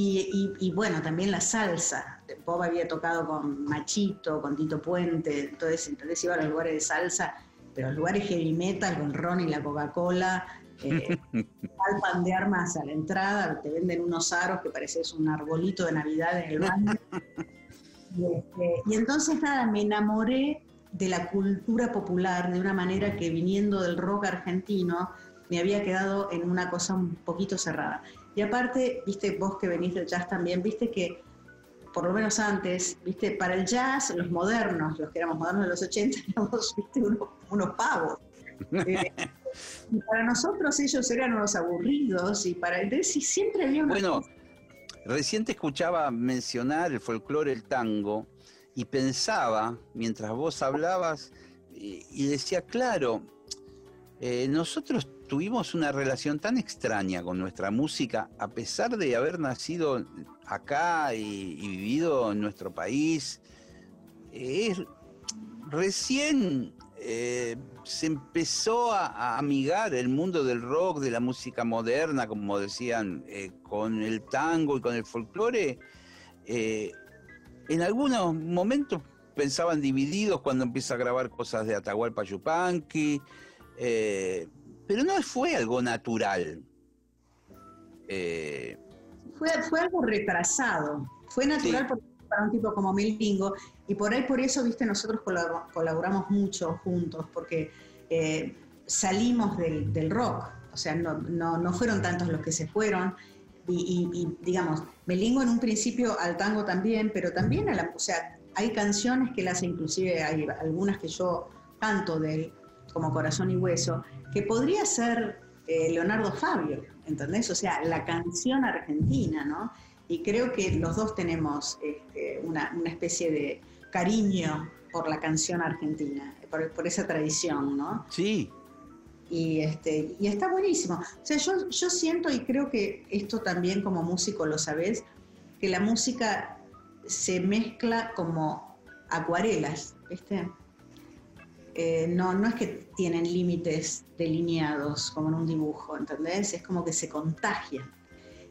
S2: Y, bueno, también la salsa. Bob había tocado con Machito, con Tito Puente, entonces, entonces iba a los lugares de salsa, pero los lugares heavy metal con Ron y la Coca-Cola, eh, pan de armas a la entrada, te venden unos aros que pareces un arbolito de Navidad en el baño. Este, y, entonces nada, me enamoré de la cultura popular de una manera que viniendo del rock argentino me había quedado en una cosa un poquito cerrada. Y aparte, viste, vos que venís del jazz también, viste que por lo menos antes, viste, para el jazz, los modernos, los que éramos modernos de los 80, éramos, viste, unos, unos pavos. Eh, y para nosotros ellos eran unos aburridos y para el siempre había una...
S1: Bueno, recién te escuchaba mencionar el folclore, el tango, y pensaba, mientras vos hablabas, y, decía, claro, eh, nosotros tuvimos una relación tan extraña con nuestra música, a pesar de haber nacido acá y, vivido en nuestro país. Es recién eh, se empezó a, amigar el mundo del rock, de la música moderna, como decían, eh, con el tango y con el folclore. Eh, en algunos momentos pensaban divididos cuando empieza a grabar cosas de Atahualpa Yupanqui, pero no fue algo natural.
S2: Fue, fue algo retrasado. Fue natural porque para un tipo como Melingo, y por ahí por eso, viste, nosotros colaboramos mucho juntos, porque eh, salimos del, rock, o sea, no, no, fueron tantos los que se fueron, y, digamos, Melingo en un principio al tango también, pero también a la, o sea, hay canciones que las inclusive hay algunas que yo canto de él, como Corazón y Hueso, que podría ser eh, Leonardo Fabio, ¿entendés? O sea, la canción argentina, ¿no? Y creo que los dos tenemos este, una, especie de cariño por la canción argentina, por, esa tradición, ¿no?
S1: Sí.
S2: Y, este, y está buenísimo. O sea, yo, yo siento y creo que esto también como músico lo sabes, que la música se mezcla como acuarelas, ¿viste? Eh, no, no es que tienen límites delineados como en un dibujo, ¿entendés? Es como que se contagian.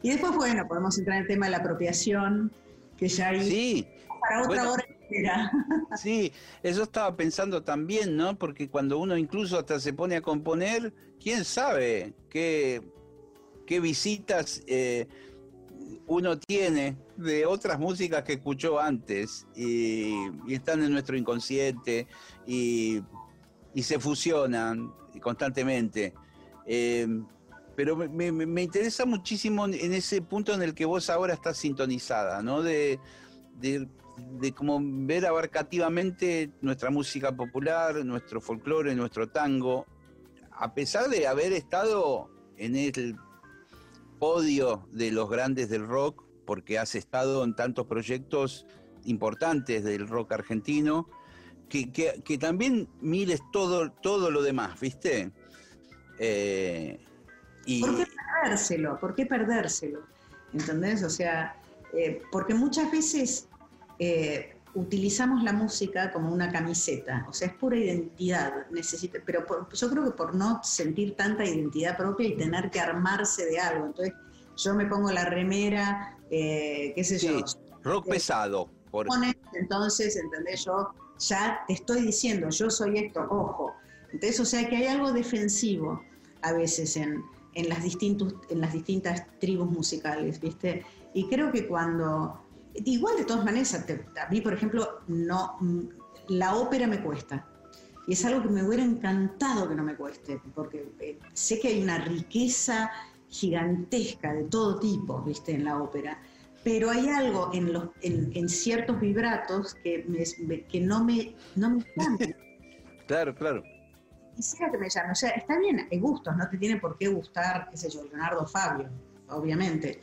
S2: Y después, bueno, podemos entrar en el tema de la apropiación, que ya hay
S1: sí.
S2: para otra hora entera.
S1: Sí, eso estaba pensando también, ¿no? Porque cuando uno incluso hasta se pone a componer, quién sabe qué, qué visitas eh, uno tiene de otras músicas que escuchó antes y, están en nuestro inconsciente y, se fusionan constantemente. Eh, pero me, interesa muchísimo en ese punto en el que vos ahora estás sintonizada, ¿no? De, de, como ver abarcativamente nuestra música popular, nuestro folclore, nuestro tango, a pesar de haber estado en el podio de los grandes del rock, porque has estado en tantos proyectos importantes del rock argentino, que, que, también mires todo, todo lo demás, ¿viste?
S2: Eh, ¿Por qué perdérselo? ¿Por qué perdérselo? ¿Entendés? O sea, eh, porque muchas veces eh, utilizamos la música como una camiseta, o sea, es pura identidad, necesita, pero yo creo que por no sentir tanta identidad propia y tener que armarse de algo, entonces yo me pongo la remera, eh, qué sé yo.
S1: Rock pesado.
S2: Por... Entonces, ¿entendés? Yo ya te estoy diciendo, yo soy esto, ojo, Entonces, o sea que hay algo defensivo a veces en, en, las, distintos, en las distintas tribus musicales, ¿viste? Y creo que cuando, igual de todas maneras, a mí, por ejemplo, no, la ópera me cuesta. Y es algo que me hubiera encantado que no me cueste, porque eh, sé que hay una riqueza gigantesca de todo tipo, ¿viste? En la ópera. Pero hay algo en, los, en, ciertos vibratos que, que no me, no me
S1: Claro, claro.
S2: Quisiera que me llamen. O sea, está bien, hay gustos, no te tiene por qué gustar, qué sé yo, Leonardo Fabio, obviamente.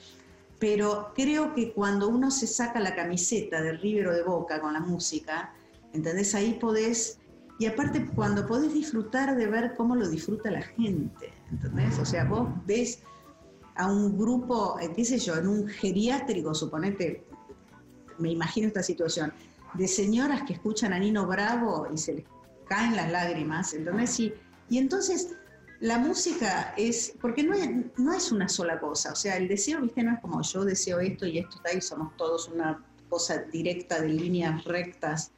S2: Pero creo que cuando uno se saca la camiseta de River o de Boca con la música, ¿entendés? Ahí podés, y aparte cuando podés disfrutar de ver cómo lo disfruta la gente, ¿entendés? O sea, vos ves a un grupo, eh, qué sé yo, en un geriátrico, suponete, me imagino esta situación, de señoras que escuchan a Nino Bravo y se les caen las lágrimas, ¿entendés? Y, y entonces la música es, porque no es, no es una sola cosa, o sea, el deseo, viste, no es como yo deseo esto y esto está ahí, somos todos una cosa directa de líneas rectas,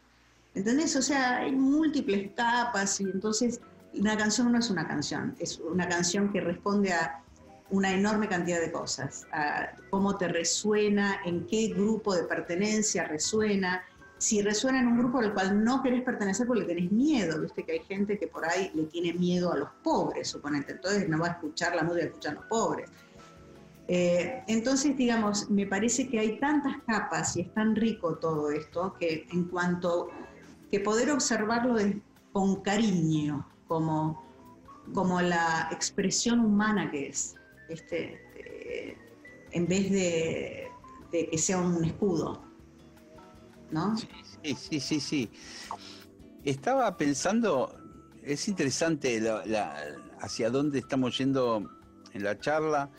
S2: ¿entendés? O sea, hay múltiples capas y entonces una canción no es una canción, es una canción que responde a una enorme cantidad de cosas, a cómo te resuena, en qué grupo de pertenencia resuena, si resuena en un grupo al cual no querés pertenecer porque le tenés miedo, viste que hay gente que por ahí le tiene miedo a los pobres, suponete, entonces no va a escuchar la música que escuchan los pobres. Eh, entonces, digamos, me parece que hay tantas capas y es tan rico todo esto que en cuanto que poder observarlo con cariño, como, como la expresión humana que es, este, en vez de, que sea un escudo. ¿No?
S1: Sí, sí, sí, sí. Estaba pensando, es interesante hacia dónde estamos yendo en la charla,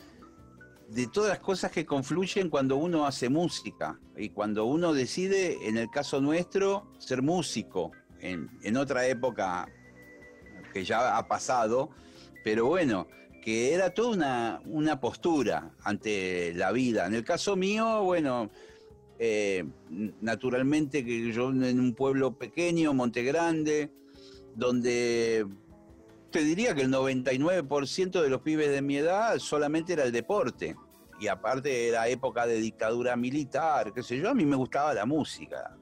S1: de todas las cosas que confluyen cuando uno hace música y cuando uno decide, en el caso nuestro, ser músico. En otra época que ya ha pasado, pero bueno, era toda una, postura ante la vida. En el caso mío, bueno, eh, naturalmente que yo en un pueblo pequeño, Monte Grande, donde te diría que el 99% de los pibes de mi edad solamente era el deporte. Y aparte era época de dictadura militar, qué sé yo, a mí me gustaba la música.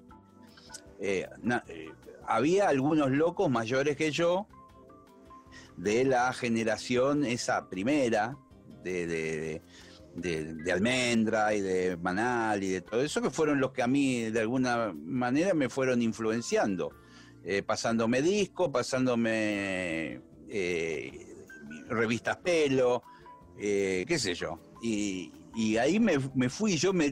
S1: Eh, eh, había algunos locos mayores que yo de la generación esa primera de, Almendra y de Manal y de todo eso, que fueron los que a mí de alguna manera me fueron influenciando, eh, pasándome disco, pasándome eh, revistas pelo, eh, qué sé yo. Y, ahí me, fui yo me,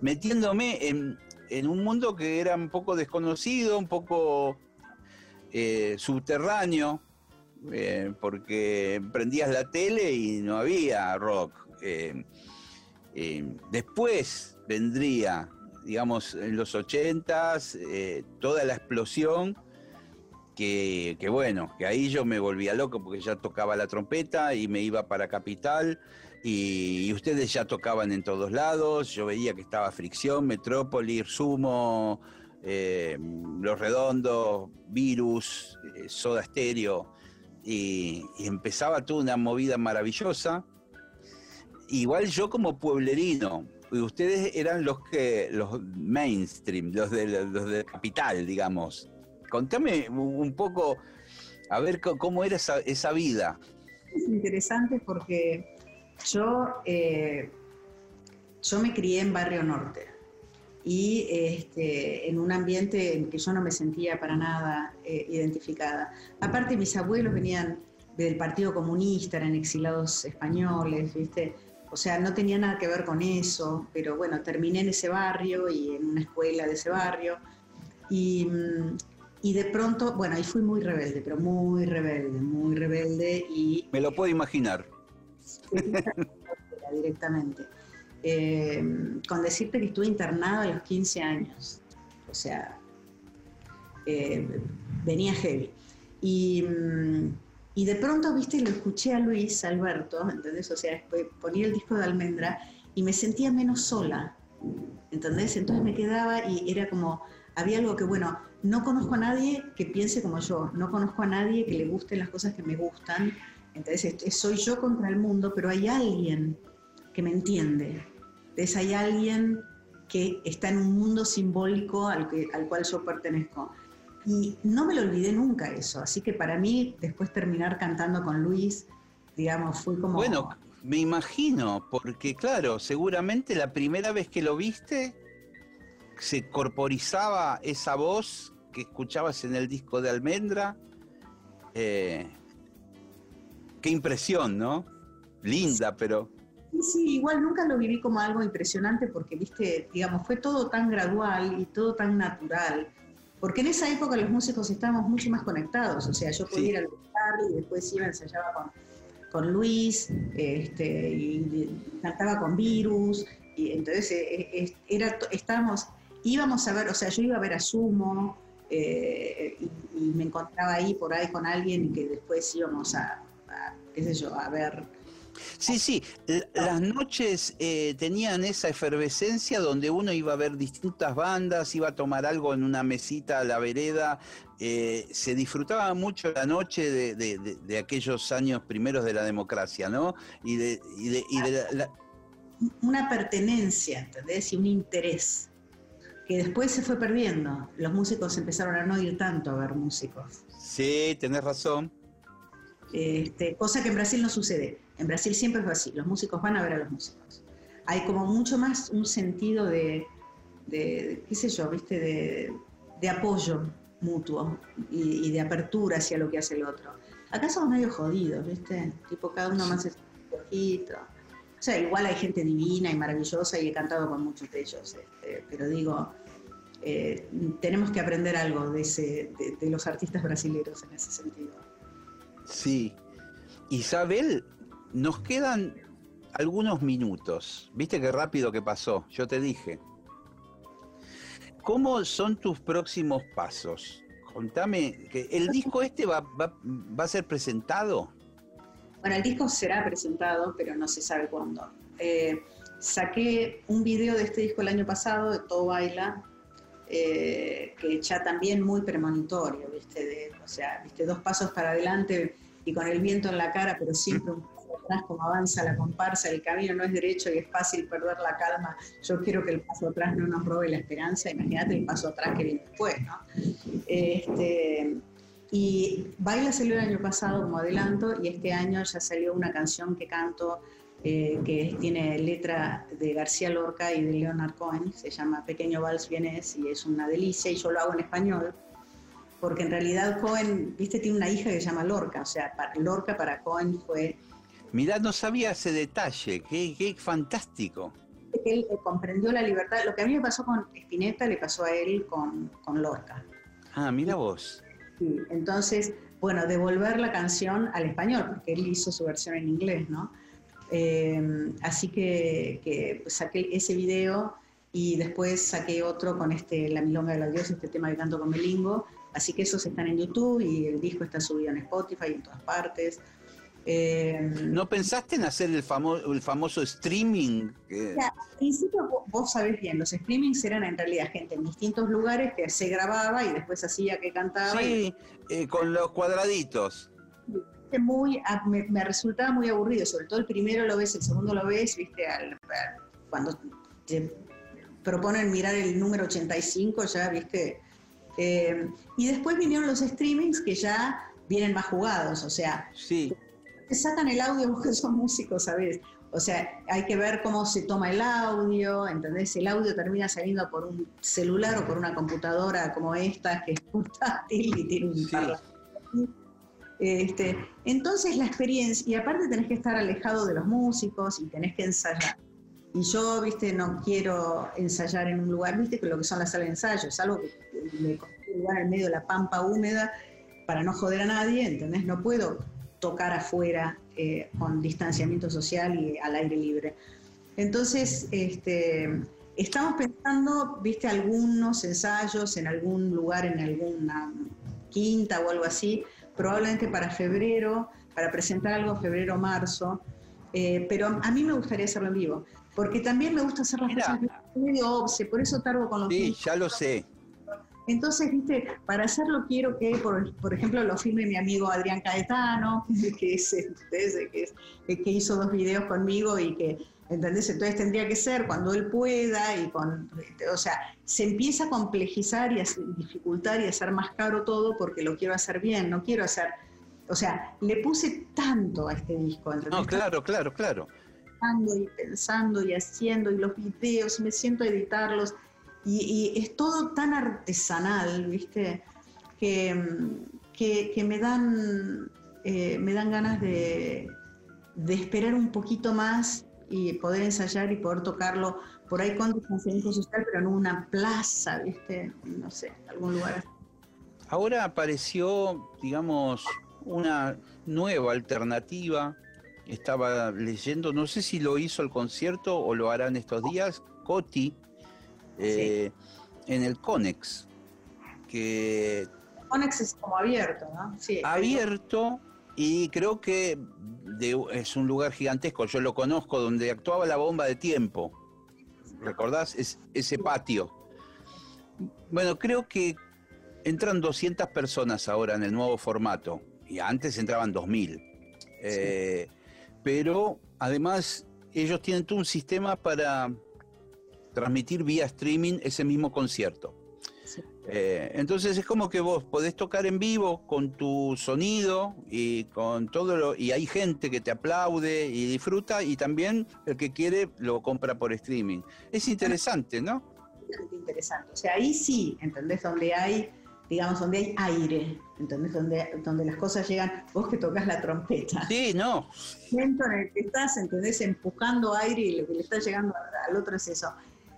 S1: metiéndome en, en un mundo que era un poco desconocido, un poco eh, subterráneo, eh, porque prendías la tele y no había rock. Eh, después vendría, digamos, en los ochentas, toda la explosión, que, bueno, que ahí yo me volvía loco porque ya tocaba la trompeta y me iba para Capital. Y, ustedes ya tocaban en todos lados, yo veía que estaba Fricción, Metrópolis, Sumo, eh, Los Redondos, Virus, eh, Soda Stereo, y, empezaba toda una movida maravillosa. Igual yo como pueblerino, y ustedes eran los que los mainstream, los de los de capital, digamos. Contame un poco a ver cómo era esa, vida.
S2: Es interesante porque yo eh, yo me crié en Barrio Norte y este, en un ambiente en que yo no me sentía para nada eh, identificada. Aparte, mis abuelos venían del Partido Comunista, eran exilados españoles, ¿viste? O sea, no tenía nada que ver con eso, pero bueno, terminé en ese barrio y en una escuela de ese barrio. Y, y de pronto, bueno, ahí fui muy rebelde, pero muy rebelde, muy rebelde y...
S1: Me lo puedo imaginar.
S2: Directamente. Eh, con decirte que estuve internada a los 15 años. O sea, eh, venía heavy. Y, y, de pronto, viste, lo escuché a Luis Alberto, ¿entendés? O sea, ponía el disco de Almendra y me sentía menos sola, ¿entendés? Entonces me quedaba y era como, había algo que, bueno, no conozco a nadie que piense como yo, no conozco a nadie que le gusten las cosas que me gustan, entonces soy yo contra el mundo, pero hay alguien que me entiende, entonces hay alguien que está en un mundo simbólico al, que, al cual yo pertenezco. Y no me lo olvidé nunca eso, así que para mí después terminar cantando con Luis, digamos, fui como...
S1: Bueno, me imagino, porque claro, seguramente la primera vez que lo viste se corporizaba esa voz que escuchabas en el disco de Almendra. Eh, qué impresión, ¿no? Linda, pero...
S2: Sí, sí, igual nunca lo viví como algo impresionante porque, viste, digamos, fue todo tan gradual y todo tan natural. Porque en esa época los músicos estábamos mucho más conectados. O sea, yo podía ir al y después iba, ensayaba con, con Luis, este, y, cantaba con Virus. Y entonces eh, eh, era, estábamos, íbamos a ver, o sea, yo iba a ver a Sumo eh, y, me encontraba ahí por ahí con alguien y que después íbamos a, a qué sé yo, a ver
S1: Sí, sí, las noches eh, tenían esa efervescencia donde uno iba a ver distintas bandas, iba a tomar algo en una mesita a la vereda, eh, se disfrutaba mucho la noche de, aquellos años primeros de la democracia, ¿no? Y de,
S2: Una pertenencia, ¿entendés? Y un interés, que después se fue perdiendo. Los músicos empezaron a no ir tanto a ver músicos.
S1: Sí, tenés razón.
S2: Este, cosa que en Brasil no sucede. En Brasil siempre fue así, los músicos van a ver a los músicos. Hay como mucho más un sentido de, qué sé yo, viste, de, apoyo mutuo y, de apertura hacia lo que hace el otro. Acá somos medio jodidos, viste, tipo cada uno más es un poquito. O sea, igual hay gente divina y maravillosa y he cantado con muchos de ellos, este, pero digo, eh, tenemos que aprender algo de, ese, de los artistas brasileños en ese sentido.
S1: Sí. Isabel, nos quedan algunos minutos. ¿Viste qué rápido que pasó? Yo te dije. ¿Cómo son tus próximos pasos? Contame, que ¿el disco este va, a ser presentado?
S2: Bueno, el disco será presentado, pero no se sabe cuándo. Eh, saqué un video de este disco el año pasado, de Todo Baila, eh, que ya también muy premonitorio, ¿viste? o sea, ¿viste? Dos pasos para adelante y con el viento en la cara, pero siempre un atrás, como avanza la comparsa, el camino no es derecho y es fácil perder la calma. Yo quiero que el paso atrás no nos robe la esperanza, imagínate el paso atrás que viene después, ¿no? Este, y Baila salió el año pasado como adelanto y este año ya salió una canción que canto eh, que tiene letra de García Lorca y de Leonard Cohen, se llama Pequeño Vals Vienes y es una delicia y yo lo hago en español porque en realidad Cohen, viste, tiene una hija que se llama Lorca, o sea, para, Lorca para Cohen fue...
S1: Mirá, no sabía ese detalle, qué, qué fantástico.
S2: Él eh, comprendió la libertad, lo que a mí me pasó con Spinetta le pasó a él con, con Lorca.
S1: Ah, mira vos.
S2: Sí, entonces, bueno, devolver la canción al español, porque él hizo su versión en inglés, ¿no? Eh, así que, que, saqué ese video y después saqué otro con este La Milonga de la Diosa, este tema que canto con Melingo, Así que esos están en YouTube y el disco está subido en Spotify y en todas partes.
S1: Eh, ¿No pensaste en hacer el, el famoso streaming?
S2: al principio vos, sabés bien, los streamings eran en realidad gente en distintos lugares que se grababa y después hacía que cantaba.
S1: Sí, eh, con los cuadraditos.
S2: Muy, me, resultaba muy aburrido, sobre todo el primero lo ves, el segundo lo ves, viste, cuando te proponen mirar el número 85 ya, viste, eh, y después vinieron los streamings que ya vienen más jugados, o sea,
S1: sí.
S2: Te sacan el audio porque son músicos, ¿sabes? O sea, hay que ver cómo se toma el audio, ¿entendés? El audio termina saliendo por un celular o por una computadora como esta, que es portátil y tiene un este, entonces la experiencia, y aparte tenés que estar alejado de los músicos y tenés que ensayar. Y yo, viste, no quiero ensayar en un lugar, viste, que lo que son las salas de ensayo, es algo que me un lugar en medio de la pampa húmeda para no joder a nadie, ¿entendés? No puedo tocar afuera eh, con distanciamiento social y al aire libre. Entonces, este, estamos pensando, viste, algunos ensayos en algún lugar, en alguna quinta o algo así, probablemente para febrero, para presentar algo febrero marzo, eh, pero a mí me gustaría hacerlo en vivo. Porque también me gusta hacer las cosas medio obse, por eso tardo con los
S1: Sí, ya lo sé.
S2: Entonces, viste, para hacerlo quiero que, por, por ejemplo, lo filme mi amigo Adrián Caetano, que, es, que, es- que hizo dos videos conmigo y que, ¿entendés? Entonces tendría que ser cuando él pueda y con, o sea, se empieza a complejizar y a dificultar y a hacer más caro todo porque lo quiero hacer bien, no quiero hacer, o sea, le puse tanto a este disco, ¿entendés?
S1: No, claro, claro, claro.
S2: pensando y pensando y haciendo y los videos y me siento a editarlos y, es todo tan artesanal, ¿viste? Que, que, me dan eh, me dan ganas de, de esperar un poquito más y poder ensayar y poder tocarlo por ahí con distanciamiento social, pero en una plaza, ¿viste? No sé, algún lugar.
S1: Ahora apareció, digamos, una nueva alternativa. Estaba leyendo, no sé si lo hizo el concierto o lo harán estos días, Coti, eh, en el Conex, que
S2: Conex es como abierto, ¿no? Sí.
S1: abierto y creo que de- es un lugar gigantesco. Yo lo conozco, donde actuaba la bomba de tiempo. ¿Recordás? Es, ese patio. Bueno, creo que entran 200 personas ahora en el nuevo formato. Y antes entraban 2000. Eh, pero además, ellos tienen todo un sistema para transmitir vía streaming ese mismo concierto.
S2: Sí.
S1: Eh, entonces es como que vos podés tocar en vivo con tu sonido y con todo lo, y hay gente que te aplaude y disfruta y también el que quiere lo compra por streaming. Es interesante, ¿no?
S2: interesante. O sea, ahí sí, ¿entendés? Donde hay, digamos, donde hay aire, ¿entendés? Donde, donde las cosas llegan, vos que tocas la trompeta,
S1: Sí, no.
S2: momento en el que estás, ¿entendés? Empujando aire y lo que le está llegando al otro es eso.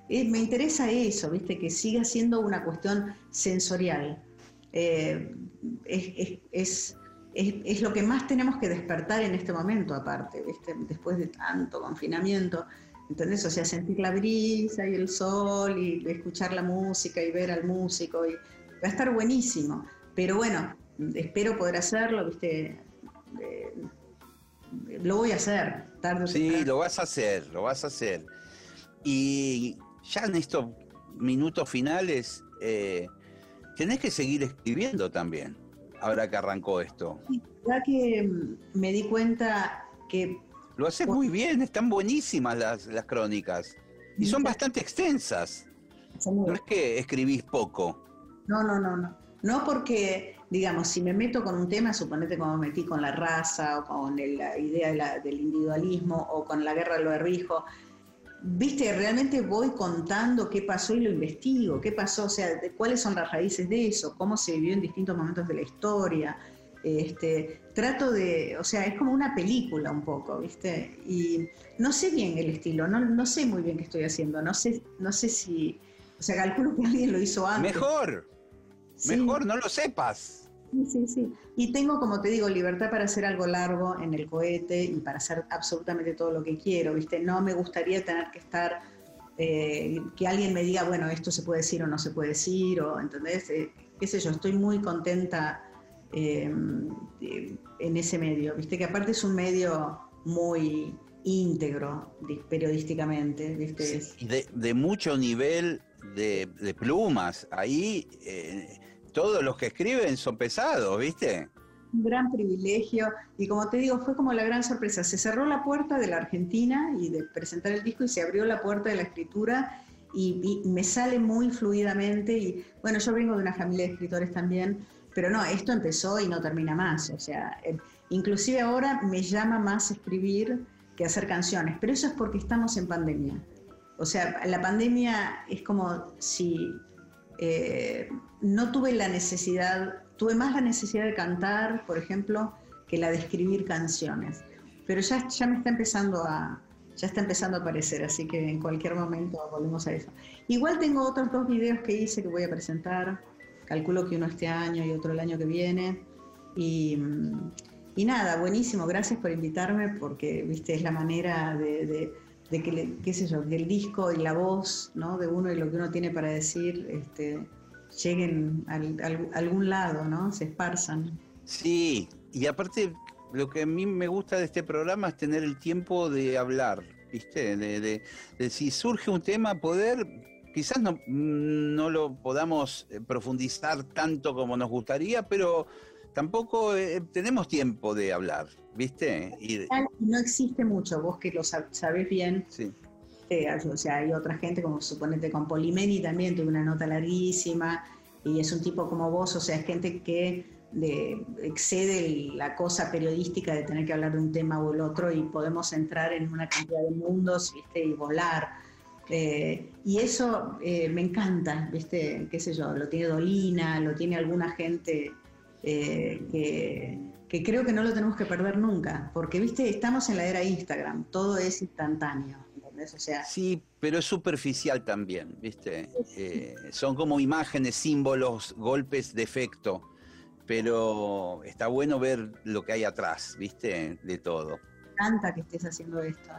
S2: Eh, me interesa eso, ¿viste? Que siga siendo una cuestión sensorial. Eh, es, es- es- es- lo que más tenemos que despertar en este momento, aparte, ¿viste? Después de tanto confinamiento. ¿Entendés? O sea, sentir la brisa y el sol y escuchar la música y ver al músico. Y, va a estar buenísimo. Pero bueno, espero poder hacerlo, ¿viste? Eh, lo voy a hacer tarde
S1: Sí, lo vas a hacer, lo vas a hacer. Y ya en estos minutos finales, eh, tenés que seguir escribiendo también, ahora que arrancó esto.
S2: Ya que mm, me di cuenta que
S1: Lo haces muy bien, están buenísimas las, las crónicas. Y son bastante extensas. No es que escribís poco.
S2: No, no, no, no. No porque, digamos, si me meto con un tema, suponete como me metí con la raza o con el- la idea de la- del individualismo o con la guerra de lo de Rijo, viste, realmente voy contando qué pasó y lo investigo, qué pasó, o sea, de cuáles son las raíces de eso, cómo se vivió en distintos momentos de la historia. Este, trato de, o sea, es como una película un poco, ¿viste? Y no sé bien el estilo, no, no sé muy bien qué estoy haciendo, no sé, no sé si, o sea, calculo que alguien lo hizo antes.
S1: Mejor,
S2: Sí.
S1: mejor, no lo sepas.
S2: Sí, sí, sí. Y tengo, como te digo, libertad para hacer algo largo en el cohete y para hacer absolutamente todo lo que quiero, ¿viste? No me gustaría tener que estar, eh, que alguien me diga, bueno, esto se puede decir o no se puede decir, o, ¿entendés? Eh, qué sé yo, estoy muy contenta eh, en ese medio, ¿viste? Que aparte es un medio muy íntegro periodísticamente, ¿viste?
S1: Y de, de mucho nivel de, de plumas. Ahí eh, todos los que escriben son pesados, ¿viste?
S2: un gran privilegio y como te digo, fue como la gran sorpresa. Se cerró la puerta de la Argentina y de presentar el disco y se abrió la puerta de la escritura y, me sale muy fluidamente y bueno, yo vengo de una familia de escritores también, pero no, esto empezó y no termina más. O sea, eh, inclusive ahora me llama más escribir que hacer canciones, pero eso es porque estamos en pandemia. O sea, la pandemia es como si eh, no tuve la necesidad, tuve más la necesidad de cantar, por ejemplo, que la de escribir canciones. Pero ya, ya me está empezando a, ya está empezando a aparecer, así que en cualquier momento volvemos a eso. Igual tengo otros dos videos que hice que voy a presentar, calculo que uno este año y otro el año que viene. Y, y nada, buenísimo, gracias por invitarme porque, viste, es la manera de- de que, qué sé yo, que el disco y la voz ¿no? de uno y lo que uno tiene para decir este, lleguen al- al- a algún lado, ¿no? Se esparzan.
S1: Sí, y aparte lo que a mí me gusta de este programa es tener el tiempo de hablar, ¿viste? De, de- de si surge un tema, poder quizás no, no lo podamos eh, profundizar tanto como nos gustaría, pero tampoco eh, tenemos tiempo de hablar, ¿viste? Y,
S2: No existe mucho, vos que lo sab- sabés bien,
S1: sí.
S2: eh, o sea, hay otra gente, como suponete con Polimeni también, tuve una nota larguísima, y es un tipo como vos, o sea, es gente que de- excede la cosa periodística de tener que hablar de un tema o el otro y podemos entrar en una cantidad de mundos, ¿viste? Y volar. Eh, y eso eh, me encanta, ¿viste? ¿Qué sé yo? Lo tiene Dolina, lo tiene alguna gente que, que creo que no lo tenemos que perder nunca, porque, ¿viste? Estamos en la era Instagram, todo es instantáneo, ¿entendés? O sea,
S1: Sí, pero es superficial también, ¿viste? Eh, son como imágenes, símbolos, golpes de efecto, pero está bueno ver lo que hay atrás, ¿viste? De todo.
S2: me encanta que estés haciendo esto.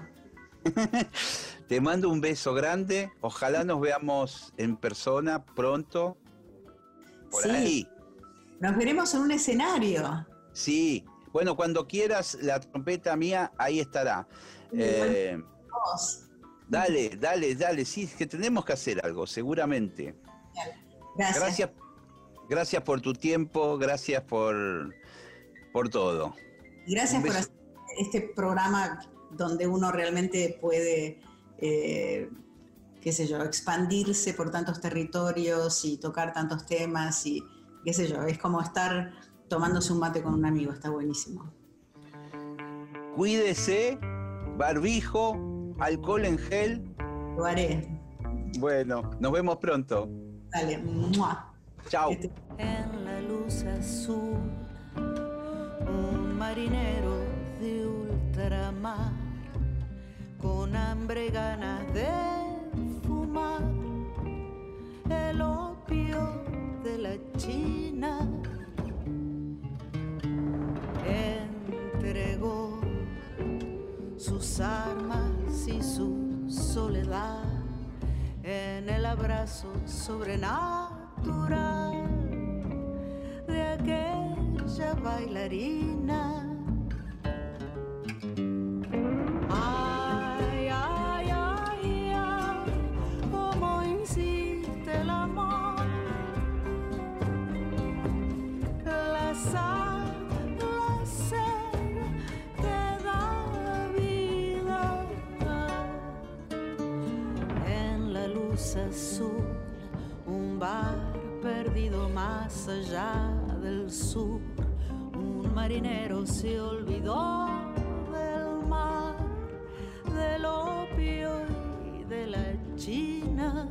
S1: Te mando un beso grande, ojalá nos veamos en persona pronto. Por
S2: Sí.
S1: ahí.
S2: Nos veremos en un escenario.
S1: Sí. Bueno, cuando quieras, la trompeta mía ahí estará. Eh, dale, dale, dale. Sí, es que tenemos que hacer algo, seguramente.
S2: Gracias.
S1: Gracias, gracias por tu tiempo, gracias por, por todo.
S2: Gracias por hacer este programa donde uno realmente puede, eh, qué sé yo, expandirse por tantos territorios y tocar tantos temas y qué sé yo, es como estar tomándose un mate con un amigo, está buenísimo.
S1: Cuídese, barbijo, alcohol en gel.
S2: Lo haré.
S1: Bueno, nos vemos pronto.
S2: Dale. ¡mua!
S1: Chao.
S2: Este-
S3: en la luz azul, un marinero de ultramar, con hambre y ganas de fumar, el opio de la China, sus armas y su soledad en el abrazo sobrenatural de aquella bailarina. Un bar perdido más allá del sur. Un marinero se olvidó del mar, del opio y de la China.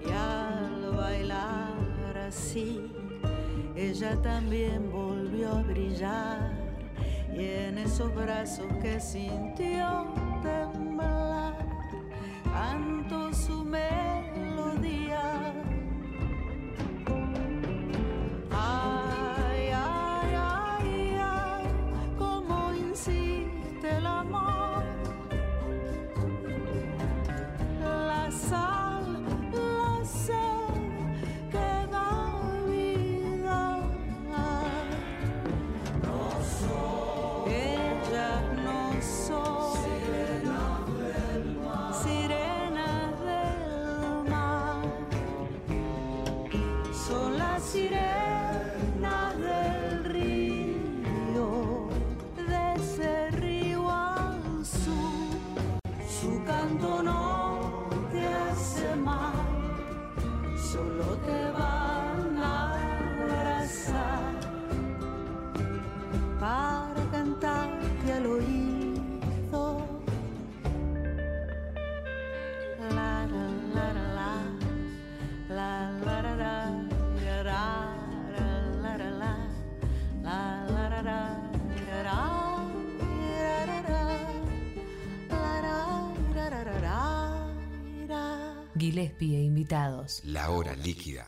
S3: Y al bailar así, ella también volvió a brillar. Y en esos brazos que sintió temblar, and
S5: Gillespie e invitados.
S6: La hora líquida.